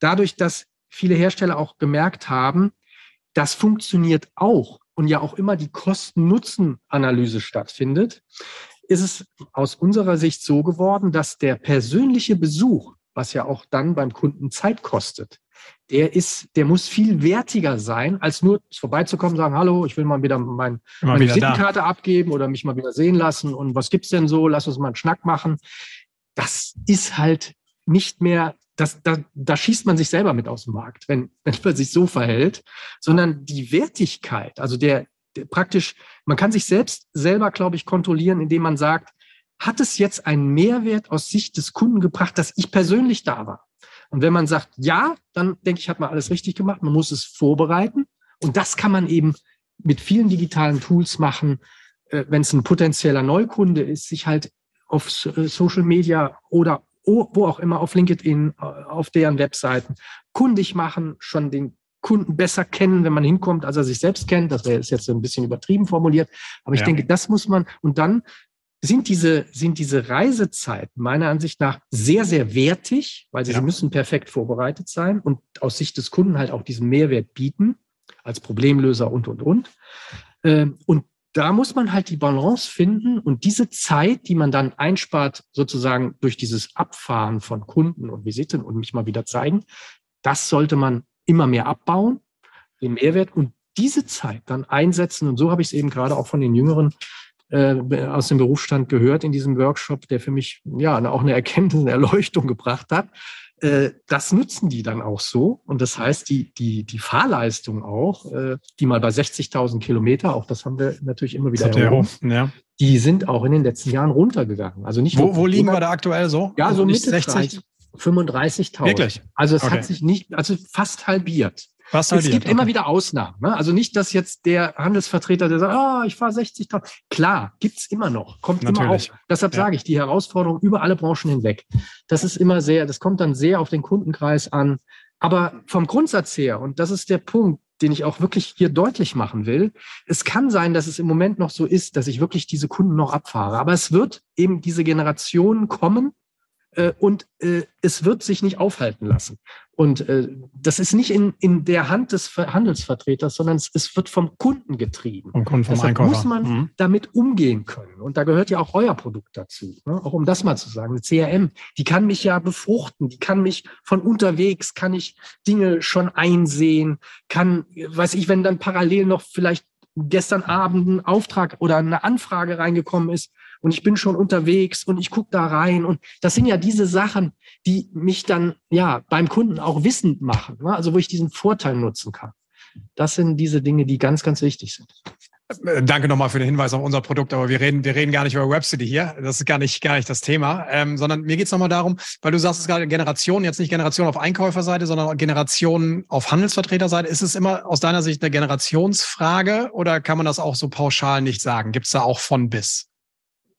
dadurch, dass viele Hersteller auch gemerkt haben, das funktioniert auch und ja auch immer die Kosten-Nutzen-Analyse stattfindet, ist es aus unserer Sicht so geworden, dass der persönliche Besuch, was ja auch dann beim Kunden Zeit kostet, der ist, der muss viel wertiger sein, als nur vorbeizukommen, sagen, hallo, ich will mal wieder mein, meine Visitenkarte abgeben oder mich mal wieder sehen lassen und was gibt's denn so? Lass uns mal einen Schnack machen. Das ist halt nicht mehr das, da, da schießt man sich selber mit aus dem Markt, wenn, wenn man sich so verhält, sondern die Wertigkeit, also der, der praktisch, man kann sich selbst selber, glaube ich, kontrollieren, indem man sagt, hat es jetzt einen Mehrwert aus Sicht des Kunden gebracht, dass ich persönlich da war? Und wenn man sagt, ja, dann denke ich, hat man alles richtig gemacht. Man muss es vorbereiten. Und das kann man eben mit vielen digitalen Tools machen, äh, wenn es ein potenzieller Neukunde ist, sich halt auf äh, Social Media oder wo auch immer, auf LinkedIn, äh, auf deren Webseiten, kundig machen, schon den Kunden besser kennen, wenn man hinkommt, als er sich selbst kennt. Das wäre jetzt ein bisschen übertrieben formuliert. Aber ich ja. denke, das muss man, und dann sind diese, sind diese Reisezeiten meiner Ansicht nach sehr, sehr wertig, weil sie, ja. sie müssen perfekt vorbereitet sein und aus Sicht des Kunden halt auch diesen Mehrwert bieten als Problemlöser und, und, und. Ähm, und da muss man halt die Balance finden und diese Zeit, die man dann einspart, sozusagen durch dieses Abfahren von Kunden und Visiten und mich mal wieder zeigen, das sollte man immer mehr abbauen, den Mehrwert und diese Zeit dann einsetzen. Und so habe ich es eben gerade auch von den Jüngeren äh, aus dem Berufsstand gehört in diesem Workshop, der für mich ja auch eine Erkenntnis, eine Erleuchtung gebracht hat. Äh, das nutzen die dann auch so. Und das heißt, die, die, die Fahrleistung auch, äh, die mal bei 60.000 Kilometer, auch das haben wir natürlich immer wieder erhoben, ja. die sind auch in den letzten Jahren runtergegangen. Also nicht wo, wo liegen wir da aktuell so? Ja, so Mitte 60. 35.000. Wirklich? Also es okay. hat sich nicht, also fast halbiert. Was es gibt okay. immer wieder Ausnahmen. Ne? Also nicht, dass jetzt der Handelsvertreter, der sagt, oh, ich fahre 60.000. Klar, gibt's immer noch, kommt Natürlich. immer auf. Deshalb ja. sage ich, die Herausforderung über alle Branchen hinweg. Das ist immer sehr, das kommt dann sehr auf den Kundenkreis an. Aber vom Grundsatz her, und das ist der Punkt, den ich auch wirklich hier deutlich machen will. Es kann sein, dass es im Moment noch so ist, dass ich wirklich diese Kunden noch abfahre. Aber es wird eben diese Generation kommen, äh, und äh, es wird sich nicht aufhalten lassen. Und äh, das ist nicht in, in der Hand des Handelsvertreters, sondern es, es wird vom Kunden getrieben. Vom Kunden, vom Deshalb Einkäufer. muss man mhm. damit umgehen können. Und da gehört ja auch euer Produkt dazu. Ne? Auch um das mal zu sagen. Eine CRM, die kann mich ja befruchten, die kann mich von unterwegs, kann ich Dinge schon einsehen, kann, weiß ich, wenn dann parallel noch vielleicht gestern Abend ein Auftrag oder eine Anfrage reingekommen ist, und ich bin schon unterwegs und ich gucke da rein. Und das sind ja diese Sachen, die mich dann ja beim Kunden auch wissend machen, ne? also wo ich diesen Vorteil nutzen kann. Das sind diese Dinge, die ganz, ganz wichtig sind. Äh, danke nochmal für den Hinweis auf unser Produkt, aber wir reden, wir reden gar nicht über Webcity hier. Das ist gar nicht, gar nicht das Thema, ähm, sondern mir geht's nochmal darum, weil du sagst es gerade Generation, jetzt nicht Generation auf Einkäuferseite, sondern Generation auf Handelsvertreterseite. Ist es immer aus deiner Sicht eine Generationsfrage oder kann man das auch so pauschal nicht sagen? Gibt's da auch von bis?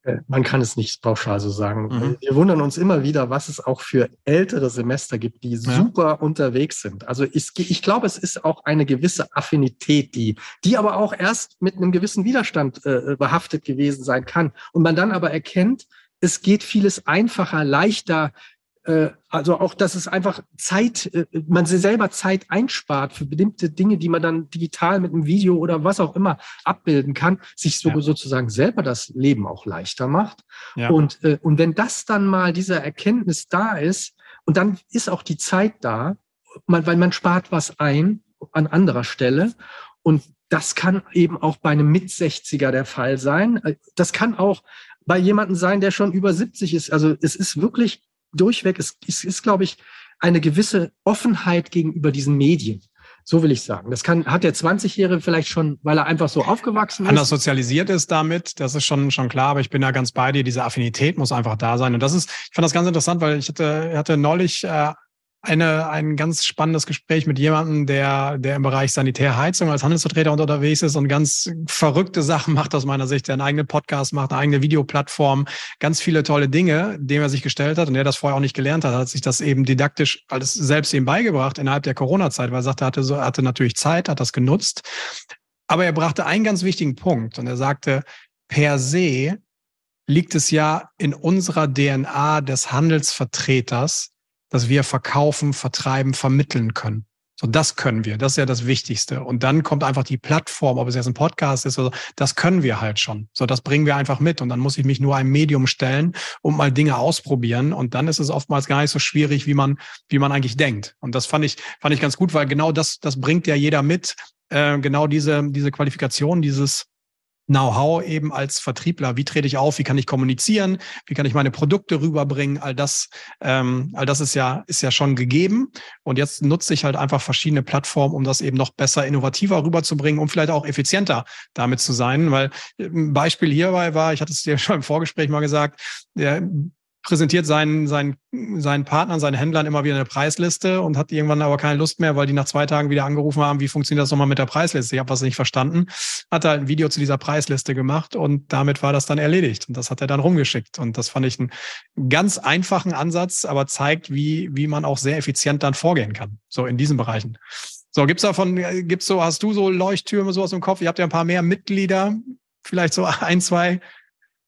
Äh, man kann es nicht pauschal so sagen. Mhm. Wir wundern uns immer wieder, was es auch für ältere Semester gibt, die ja. super unterwegs sind. Also ich, ich glaube, es ist auch eine gewisse Affinität, die, die aber auch erst mit einem gewissen Widerstand äh, behaftet gewesen sein kann. Und man dann aber erkennt, es geht vieles einfacher, leichter, also auch, dass es einfach Zeit, äh, man selber Zeit einspart für bestimmte Dinge, die man dann digital mit einem Video oder was auch immer abbilden kann, sich so, ja. sozusagen selber das Leben auch leichter macht. Ja. Und, äh, und wenn das dann mal dieser Erkenntnis da ist, und dann ist auch die Zeit da, weil man spart was ein an anderer Stelle. Und das kann eben auch bei einem Mit-60er der Fall sein. Das kann auch bei jemandem sein, der schon über 70 ist. Also es ist wirklich durchweg, es, es ist, glaube ich, eine gewisse Offenheit gegenüber diesen Medien. So will ich sagen. Das kann, hat der 20-Jährige vielleicht schon, weil er einfach so aufgewachsen ist. Anders sozialisiert ist damit, das ist schon, schon klar, aber ich bin da ganz bei dir. Diese Affinität muss einfach da sein. Und das ist, ich fand das ganz interessant, weil ich hatte, hatte neulich äh, eine, ein ganz spannendes Gespräch mit jemandem, der, der im Bereich Sanitärheizung als Handelsvertreter unterwegs ist und ganz verrückte Sachen macht aus meiner Sicht, der einen eigenen Podcast macht, eine eigene Videoplattform, ganz viele tolle Dinge, dem er sich gestellt hat und der das vorher auch nicht gelernt hat, hat sich das eben didaktisch alles selbst eben beigebracht innerhalb der Corona-Zeit, weil er sagte, er hatte, so, hatte natürlich Zeit, hat das genutzt. Aber er brachte einen ganz wichtigen Punkt und er sagte, per se liegt es ja in unserer DNA des Handelsvertreters, dass wir verkaufen, vertreiben, vermitteln können. So, das können wir. Das ist ja das Wichtigste. Und dann kommt einfach die Plattform, ob es jetzt ein Podcast ist oder so, das können wir halt schon. So, das bringen wir einfach mit. Und dann muss ich mich nur einem Medium stellen und mal Dinge ausprobieren. Und dann ist es oftmals gar nicht so schwierig, wie man, wie man eigentlich denkt. Und das fand ich, fand ich ganz gut, weil genau das, das bringt ja jeder mit. Äh, genau diese, diese Qualifikation, dieses, Know-how eben als Vertriebler. Wie trete ich auf? Wie kann ich kommunizieren? Wie kann ich meine Produkte rüberbringen? All das, ähm, all das ist ja, ist ja schon gegeben. Und jetzt nutze ich halt einfach verschiedene Plattformen, um das eben noch besser, innovativer rüberzubringen, um vielleicht auch effizienter damit zu sein. Weil ein Beispiel hierbei war, ich hatte es dir schon im Vorgespräch mal gesagt, der präsentiert seinen, seinen, seinen Partnern, seinen Händlern immer wieder eine Preisliste und hat irgendwann aber keine Lust mehr, weil die nach zwei Tagen wieder angerufen haben, wie funktioniert das nochmal mit der Preisliste? Ich habe was nicht verstanden. Hat halt ein Video zu dieser Preisliste gemacht und damit war das dann erledigt. Und das hat er dann rumgeschickt. Und das fand ich einen ganz einfachen Ansatz, aber zeigt, wie, wie man auch sehr effizient dann vorgehen kann. So in diesen Bereichen. So, gibt's davon, gibt's so, hast du so Leuchttürme so aus dem Kopf? Ihr habt ja ein paar mehr Mitglieder, vielleicht so ein, zwei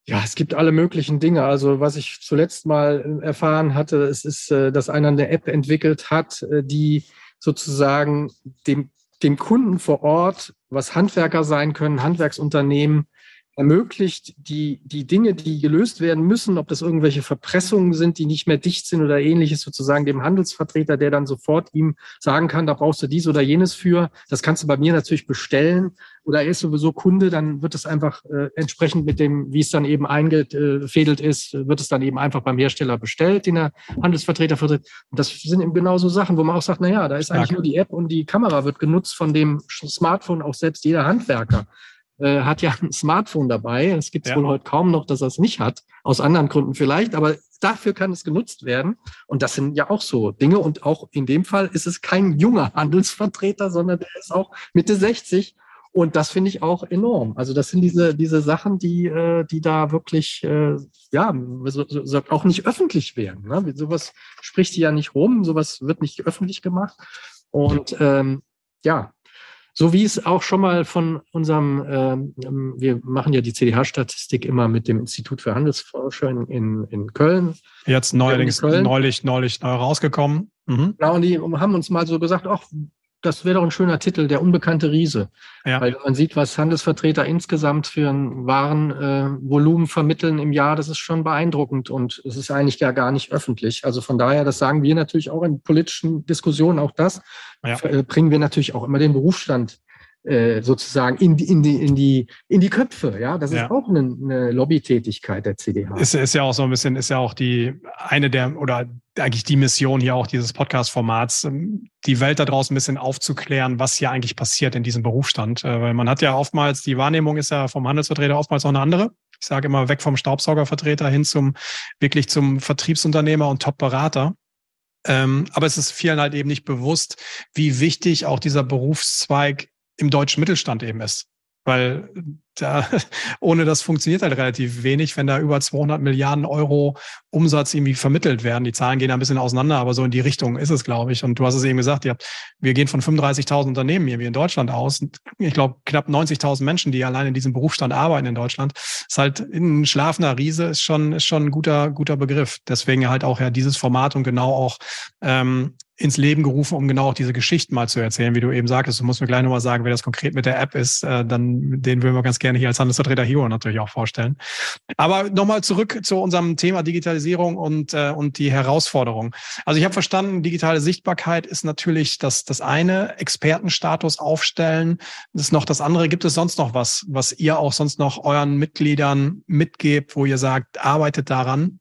Ja, es gibt alle möglichen Dinge. Also was ich zuletzt mal erfahren hatte, es ist, äh, dass einer eine App entwickelt hat, äh, die sozusagen dem, dem Kunden vor Ort, was Handwerker sein können, Handwerksunternehmen, ermöglicht, die, die Dinge, die gelöst werden müssen, ob das irgendwelche Verpressungen sind, die nicht mehr dicht sind oder ähnliches, sozusagen dem Handelsvertreter, der dann sofort ihm sagen kann, da brauchst du dies oder jenes für. Das kannst du bei mir natürlich bestellen. Oder er ist sowieso Kunde, dann wird es einfach äh, entsprechend mit dem, wie es dann eben eingefädelt ist, wird es dann eben einfach beim Hersteller bestellt, den der Handelsvertreter vertritt. Und das sind eben genauso Sachen, wo man auch sagt, na ja, da ist eigentlich nur die App und die Kamera wird genutzt von dem Smartphone, auch selbst jeder Handwerker äh, hat ja ein Smartphone dabei. Es gibt ja. wohl heute kaum noch, dass er es nicht hat, aus anderen Gründen vielleicht, aber dafür kann es genutzt werden. Und das sind ja auch so Dinge. Und auch in dem Fall ist es kein junger Handelsvertreter, sondern der ist auch Mitte 60. Und das finde ich auch enorm. Also das sind diese, diese Sachen, die, äh, die da wirklich, äh, ja, auch nicht öffentlich werden. Ne? Sowas spricht die ja nicht rum, sowas wird nicht öffentlich gemacht. Und ähm, ja, so wie es auch schon mal von unserem, äh, wir machen ja die CDH-Statistik immer mit dem Institut für Handelsforscher in, in, in Köln. Jetzt neulich, neulich, neulich neu rausgekommen. Mhm. Genau, und die haben uns mal so gesagt, ach, das wäre doch ein schöner Titel, der unbekannte Riese. Ja. Weil man sieht, was Handelsvertreter insgesamt für ein Warenvolumen äh, vermitteln im Jahr, das ist schon beeindruckend und es ist eigentlich ja gar nicht öffentlich. Also von daher, das sagen wir natürlich auch in politischen Diskussionen, auch das ja. äh, bringen wir natürlich auch immer den Berufsstand äh, sozusagen in die, in die, in die, in die Köpfe. Ja, das ist ja. auch eine, eine Lobbytätigkeit der CDH. Ist, ist ja auch so ein bisschen, ist ja auch die eine der oder eigentlich die Mission hier auch dieses Podcast-Formats, ähm, die Welt da draußen ein bisschen aufzuklären, was hier eigentlich passiert in diesem Berufsstand. Äh, weil man hat ja oftmals, die Wahrnehmung ist ja vom Handelsvertreter oftmals auch eine andere. Ich sage immer weg vom Staubsaugervertreter hin zum wirklich zum Vertriebsunternehmer und Top-Berater. Ähm, aber es ist vielen halt eben nicht bewusst, wie wichtig auch dieser Berufszweig im deutschen Mittelstand eben ist. Weil da, ohne das funktioniert halt relativ wenig, wenn da über 200 Milliarden Euro Umsatz irgendwie vermittelt werden. Die Zahlen gehen da ein bisschen auseinander, aber so in die Richtung ist es, glaube ich. Und du hast es eben gesagt, ihr wir gehen von 35.000 Unternehmen hier wie in Deutschland aus. Ich glaube, knapp 90.000 Menschen, die allein in diesem Berufsstand arbeiten in Deutschland. Ist halt ein schlafender Riese, ist schon, ist schon ein guter, guter Begriff. Deswegen halt auch ja dieses Format und genau auch ähm, ins Leben gerufen, um genau auch diese Geschichten mal zu erzählen, wie du eben sagtest. Du musst mir gleich nochmal sagen, wer das konkret mit der App ist, äh, dann den würden wir ganz gerne hier als Handelsvertreter Hero natürlich auch vorstellen. Aber nochmal zurück zu unserem Thema Digitalisierung und, äh, und die Herausforderung. Also ich habe verstanden, digitale Sichtbarkeit ist natürlich das, das eine, Expertenstatus aufstellen. Das ist noch das andere. Gibt es sonst noch was, was ihr auch sonst noch euren Mitgliedern mitgebt, wo ihr sagt, arbeitet daran?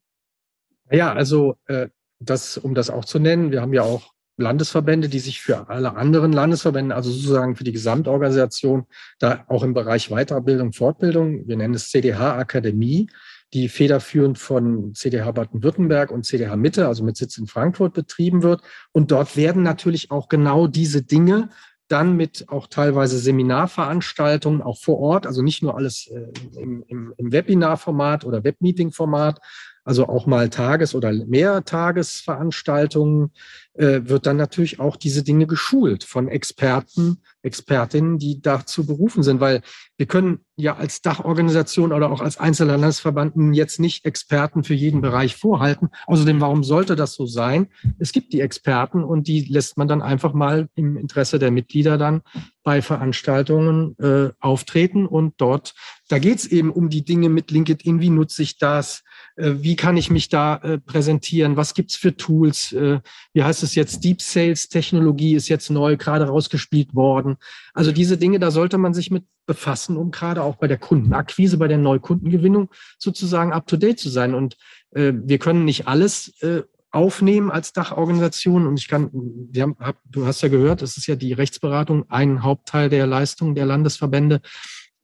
Ja, also äh, das, um das auch zu nennen, wir haben ja auch Landesverbände, die sich für alle anderen Landesverbände, also sozusagen für die Gesamtorganisation, da auch im Bereich Weiterbildung, Fortbildung, wir nennen es CDH Akademie, die federführend von CDH Baden-Württemberg und CDH Mitte, also mit Sitz in Frankfurt, betrieben wird. Und dort werden natürlich auch genau diese Dinge dann mit auch teilweise Seminarveranstaltungen auch vor Ort, also nicht nur alles äh, im, im, im Webinarformat oder Webmeeting-Format, also auch mal Tages- oder Mehrtagesveranstaltungen, äh, wird dann natürlich auch diese Dinge geschult von Experten, Expertinnen, die dazu berufen sind, weil wir können ja als Dachorganisation oder auch als einzelner Landesverband jetzt nicht Experten für jeden Bereich vorhalten. Außerdem, warum sollte das so sein? Es gibt die Experten und die lässt man dann einfach mal im Interesse der Mitglieder dann bei Veranstaltungen äh, auftreten und dort, da geht es eben um die Dinge mit LinkedIn, wie nutze ich das, wie kann ich mich da äh, präsentieren, was gibt's für Tools, äh, wie heißt es jetzt, Deep Sales Technologie ist jetzt neu gerade rausgespielt worden. Also diese Dinge, da sollte man sich mit befassen, um gerade auch bei der Kundenakquise, bei der Neukundengewinnung sozusagen up-to-date zu sein. Und äh, wir können nicht alles äh, aufnehmen als Dachorganisation. Und ich kann, haben, hab, du hast ja gehört, es ist ja die Rechtsberatung ein Hauptteil der Leistung der Landesverbände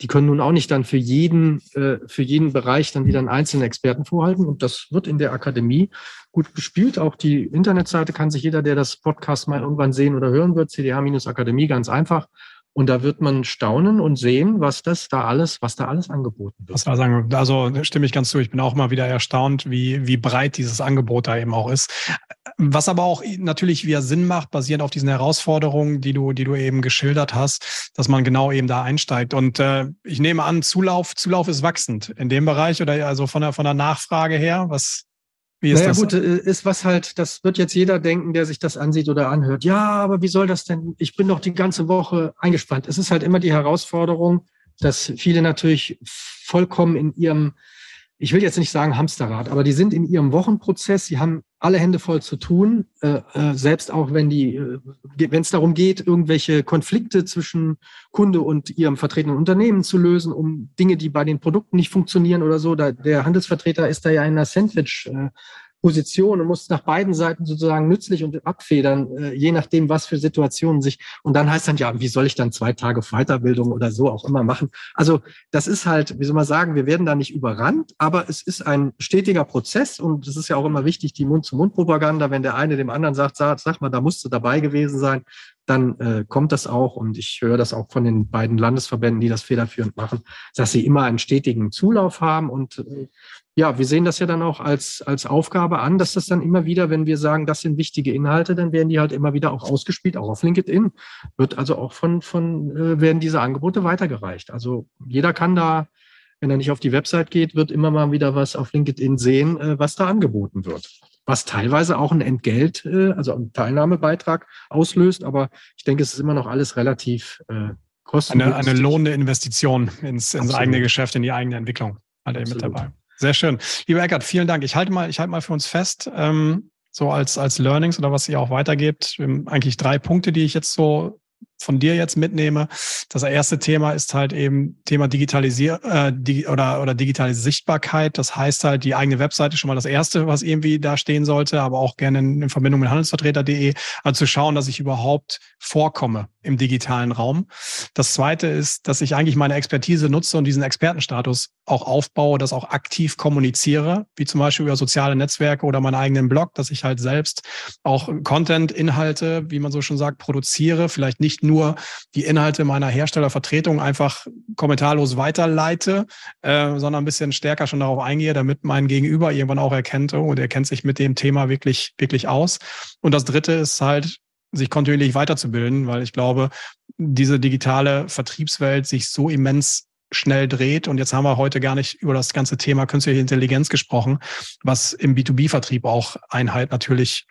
die können nun auch nicht dann für jeden, äh, für jeden Bereich dann wieder einen einzelnen Experten vorhalten. Und das wird in der Akademie gut gespielt. Auch die Internetseite kann sich jeder, der das Podcast mal irgendwann sehen oder hören wird, CDH-Akademie, ganz einfach Und da wird man staunen und sehen, was das da alles, was da alles angeboten wird. Also stimme ich ganz zu. Ich bin auch mal wieder erstaunt, wie, wie breit dieses Angebot da eben auch ist. Was aber auch natürlich wieder Sinn macht, basierend auf diesen Herausforderungen, die du, die du eben geschildert hast, dass man genau eben da einsteigt. Und äh, ich nehme an, Zulauf, Zulauf ist wachsend in dem Bereich oder also von der, von der Nachfrage her. Was, wie ist naja, das? gut, äh, ist was halt, das wird jetzt jeder denken, der sich das ansieht oder anhört. Ja, aber wie soll das denn? Ich bin doch die ganze Woche eingespannt. Es ist halt immer die Herausforderung, dass viele natürlich vollkommen in ihrem ich will jetzt nicht sagen Hamsterrad, aber die sind in ihrem Wochenprozess, sie haben alle Hände voll zu tun, äh, äh, selbst auch wenn die, äh, wenn es darum geht, irgendwelche Konflikte zwischen Kunde und ihrem vertretenen Unternehmen zu lösen, um Dinge, die bei den Produkten nicht funktionieren oder so. Da, der Handelsvertreter ist da ja in einer Sandwich. Position und muss nach beiden Seiten sozusagen nützlich und abfedern, äh, je nachdem, was für Situationen sich. Und dann heißt dann, ja, wie soll ich dann zwei Tage Weiterbildung oder so auch immer machen? Also das ist halt, wie soll man sagen, wir werden da nicht überrannt, aber es ist ein stetiger Prozess und es ist ja auch immer wichtig, die Mund-zu-Mund-Propaganda, wenn der eine dem anderen sagt, sag, sag mal, da musst du dabei gewesen sein, dann äh, kommt das auch und ich höre das auch von den beiden Landesverbänden, die das federführend machen, dass sie immer einen stetigen Zulauf haben und äh, ja, wir sehen das ja dann auch als, als Aufgabe an, dass das dann immer wieder, wenn wir sagen, das sind wichtige Inhalte, dann werden die halt immer wieder auch ausgespielt, auch auf LinkedIn. Wird also auch von, von äh, werden diese Angebote weitergereicht. Also jeder kann da, wenn er nicht auf die Website geht, wird immer mal wieder was auf LinkedIn sehen, äh, was da angeboten wird. Was teilweise auch ein Entgelt, äh, also einen Teilnahmebeitrag auslöst, aber ich denke, es ist immer noch alles relativ äh, kostenlos. Eine, eine lohnende Investition ins, ins eigene Geschäft, in die eigene Entwicklung. Alle mit dabei. Sehr schön. Lieber Eckert, vielen Dank. Ich halte mal, ich halte mal für uns fest, ähm, so als, als Learnings oder was ihr auch weitergebt. Eigentlich drei Punkte, die ich jetzt so von dir jetzt mitnehme. Das erste Thema ist halt eben Thema Digitalisier äh, die, oder, oder digitale Sichtbarkeit. Das heißt halt, die eigene Webseite schon mal das erste, was irgendwie da stehen sollte, aber auch gerne in, in Verbindung mit handelsvertreter.de, also zu schauen, dass ich überhaupt vorkomme im digitalen Raum. Das zweite ist, dass ich eigentlich meine Expertise nutze und diesen Expertenstatus auch aufbaue, das auch aktiv kommuniziere, wie zum Beispiel über soziale Netzwerke oder meinen eigenen Blog, dass ich halt selbst auch Content, Inhalte, wie man so schon sagt, produziere, vielleicht nicht nur die Inhalte meiner Herstellervertretung einfach kommentarlos weiterleite, äh, sondern ein bisschen stärker schon darauf eingehe, damit mein Gegenüber irgendwann auch erkennt, oh, und er kennt sich mit dem Thema wirklich, wirklich aus. Und das dritte ist halt, sich kontinuierlich weiterzubilden, weil ich glaube, diese digitale Vertriebswelt sich so immens schnell dreht. Und jetzt haben wir heute gar nicht über das ganze Thema künstliche Intelligenz gesprochen, was im B2B-Vertrieb auch Einheit natürlich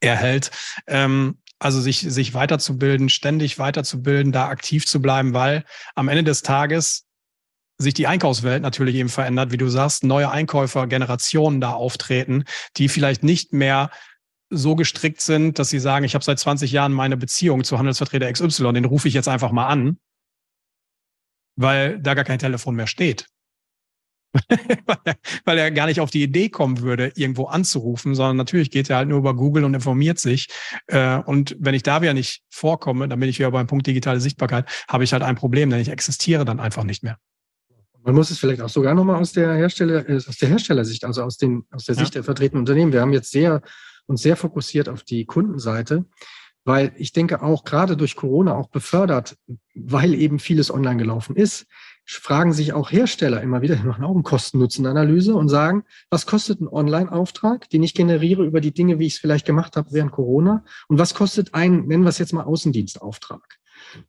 erhält. Ähm, also sich, sich weiterzubilden, ständig weiterzubilden, da aktiv zu bleiben, weil am Ende des Tages sich die Einkaufswelt natürlich eben verändert, wie du sagst, neue Einkäufergenerationen da auftreten, die vielleicht nicht mehr so gestrickt sind, dass sie sagen, ich habe seit 20 Jahren meine Beziehung zu Handelsvertreter XY, den rufe ich jetzt einfach mal an, weil da gar kein Telefon mehr steht. weil er gar nicht auf die Idee kommen würde, irgendwo anzurufen, sondern natürlich geht er halt nur über Google und informiert sich. Äh, und wenn ich da wieder nicht vorkomme, dann bin ich wieder beim Punkt digitale Sichtbarkeit, habe ich halt ein Problem, denn ich existiere dann einfach nicht mehr. Man muss es vielleicht auch sogar nochmal aus der Hersteller, äh, aus der Herstellersicht, also aus, den, aus der Sicht ja. der vertretenen Unternehmen. Wir haben jetzt sehr uns sehr fokussiert auf die Kundenseite, weil ich denke auch gerade durch Corona auch befördert, weil eben vieles online gelaufen ist, fragen sich auch Hersteller immer wieder, die machen auch eine Kosten-Nutzen-Analyse und sagen, was kostet ein Online-Auftrag, den ich generiere über die Dinge, wie ich es vielleicht gemacht habe während Corona und was kostet ein, nennen wir es jetzt mal Außendienstauftrag.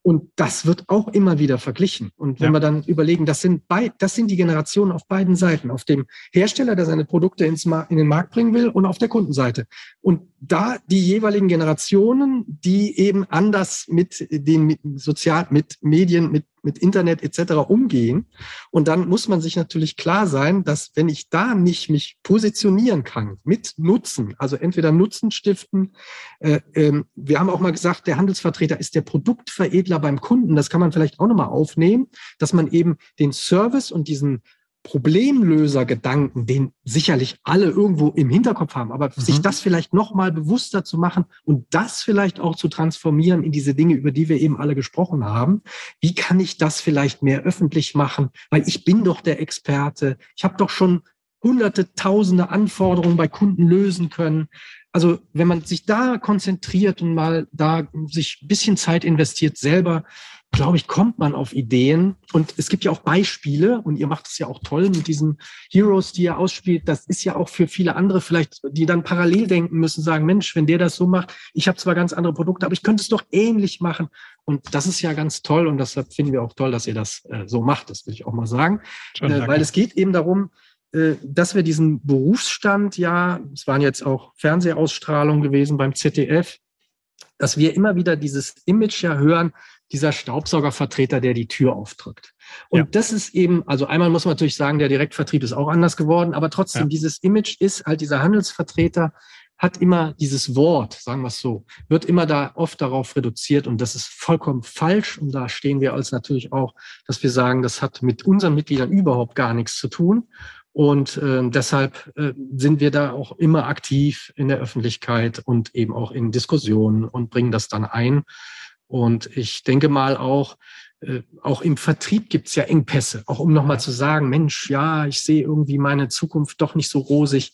Und das wird auch immer wieder verglichen. Und wenn ja. wir dann überlegen, das sind, bei, das sind die Generationen auf beiden Seiten, auf dem Hersteller, der seine Produkte ins in den Markt bringen will und auf der Kundenseite. Und da die jeweiligen Generationen, die eben anders mit den mit Sozial, mit Medien, mit mit Internet etc. umgehen. Und dann muss man sich natürlich klar sein, dass wenn ich da nicht mich positionieren kann mit Nutzen, also entweder Nutzen stiften, äh, äh, wir haben auch mal gesagt, der Handelsvertreter ist der Produktveredler beim Kunden. Das kann man vielleicht auch nochmal aufnehmen, dass man eben den Service und diesen Problemlöser-Gedanken, den sicherlich alle irgendwo im Hinterkopf haben, aber mhm. sich das vielleicht noch mal bewusster zu machen und das vielleicht auch zu transformieren in diese Dinge, über die wir eben alle gesprochen haben. Wie kann ich das vielleicht mehr öffentlich machen? Weil ich bin doch der Experte. Ich habe doch schon hunderte, tausende Anforderungen bei Kunden lösen können. Also wenn man sich da konzentriert und mal da sich ein bisschen Zeit investiert, selber glaube ich, kommt man auf Ideen. Und es gibt ja auch Beispiele und ihr macht es ja auch toll mit diesen Heroes, die ihr ausspielt. Das ist ja auch für viele andere vielleicht, die dann parallel denken müssen, sagen, Mensch, wenn der das so macht, ich habe zwar ganz andere Produkte, aber ich könnte es doch ähnlich machen. Und das ist ja ganz toll und deshalb finden wir auch toll, dass ihr das äh, so macht. Das will ich auch mal sagen. Schön, äh, weil es geht eben darum, äh, dass wir diesen Berufsstand ja, es waren jetzt auch Fernsehausstrahlungen gewesen beim ZDF, dass wir immer wieder dieses Image ja hören, dieser Staubsaugervertreter, der die Tür aufdrückt. Und ja. das ist eben, also einmal muss man natürlich sagen, der Direktvertrieb ist auch anders geworden, aber trotzdem, ja. dieses Image ist halt dieser Handelsvertreter, hat immer dieses Wort, sagen wir es so, wird immer da oft darauf reduziert und das ist vollkommen falsch. Und da stehen wir als natürlich auch, dass wir sagen, das hat mit unseren Mitgliedern überhaupt gar nichts zu tun. Und äh, deshalb äh, sind wir da auch immer aktiv in der Öffentlichkeit und eben auch in Diskussionen und bringen das dann ein. Und ich denke mal auch, äh, auch im Vertrieb gibt's ja Engpässe, auch um nochmal zu sagen, Mensch, ja, ich sehe irgendwie meine Zukunft doch nicht so rosig.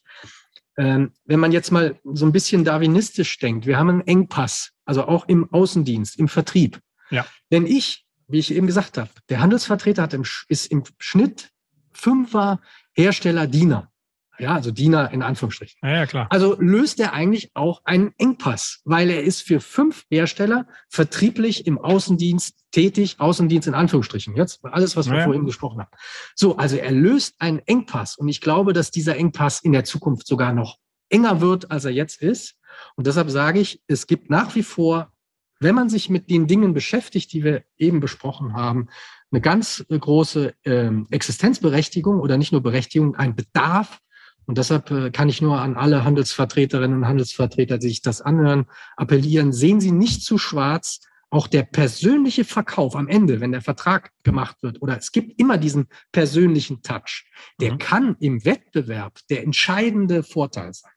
Ähm, wenn man jetzt mal so ein bisschen darwinistisch denkt, wir haben einen Engpass, also auch im Außendienst, im Vertrieb. Ja. Wenn ich, wie ich eben gesagt habe, der Handelsvertreter hat im, ist im Schnitt Fünfer Hersteller Diener. Ja, also Diener in Anführungsstrichen. Ja, ja, klar. Also löst er eigentlich auch einen Engpass, weil er ist für fünf Hersteller vertrieblich im Außendienst tätig, Außendienst in Anführungsstrichen. Jetzt alles, was wir ja. vorhin gesprochen haben. So, also er löst einen Engpass und ich glaube, dass dieser Engpass in der Zukunft sogar noch enger wird, als er jetzt ist. Und deshalb sage ich, es gibt nach wie vor, wenn man sich mit den Dingen beschäftigt, die wir eben besprochen haben, eine ganz große ähm, Existenzberechtigung oder nicht nur Berechtigung, ein Bedarf. Und deshalb äh, kann ich nur an alle Handelsvertreterinnen und Handelsvertreter, die sich das anhören, appellieren, sehen Sie nicht zu schwarz. Auch der persönliche Verkauf am Ende, wenn der Vertrag gemacht wird, oder es gibt immer diesen persönlichen Touch, der mhm. kann im Wettbewerb der entscheidende Vorteil sein.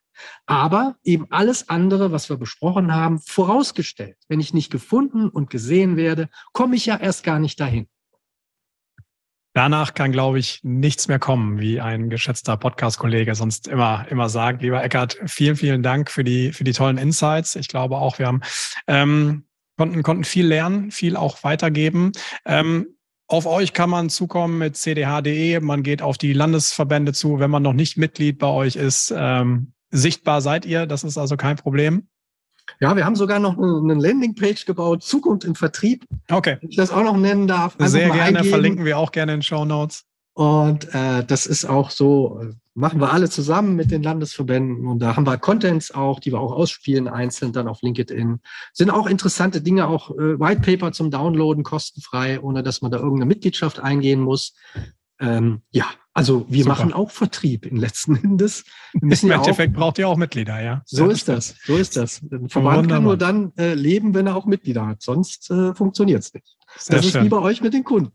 Aber eben alles andere, was wir besprochen haben, vorausgestellt. Wenn ich nicht gefunden und gesehen werde, komme ich ja erst gar nicht dahin. Danach kann, glaube ich, nichts mehr kommen, wie ein geschätzter Podcast-Kollege sonst immer, immer sagt. Lieber Eckert, vielen, vielen Dank für die, für die tollen Insights. Ich glaube auch, wir haben, ähm, konnten, konnten viel lernen, viel auch weitergeben. Ähm, auf euch kann man zukommen mit cdh.de. Man geht auf die Landesverbände zu, wenn man noch nicht Mitglied bei euch ist. Ähm, sichtbar seid ihr, das ist also kein Problem. Ja, wir haben sogar noch eine Landingpage gebaut, Zukunft im Vertrieb. Okay. Wenn ich das auch noch nennen darf. Sehr gerne, eingeben. verlinken wir auch gerne in Show Notes. Und äh, das ist auch so, machen wir alle zusammen mit den Landesverbänden. Und da haben wir Contents auch, die wir auch ausspielen, einzeln dann auf LinkedIn. Sind auch interessante Dinge, auch äh, White Paper zum Downloaden, kostenfrei, ohne dass man da irgendeine Mitgliedschaft eingehen muss. Ähm, ja, also wir Super. machen auch Vertrieb in letzten Endes. Im ja Endeffekt auch, braucht ihr auch Mitglieder, ja. So ist das, so ist das. Ein Verband kann nur dann äh, leben, wenn er auch Mitglieder hat, sonst äh, funktioniert es nicht. Sehr das schön. ist wie bei euch mit den Kunden.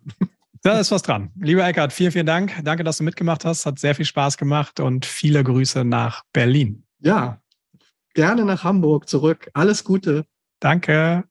Da ist was dran. Lieber Eckhard, vielen, vielen Dank. Danke, dass du mitgemacht hast. Hat sehr viel Spaß gemacht und viele Grüße nach Berlin. Ja, gerne nach Hamburg zurück. Alles Gute. Danke.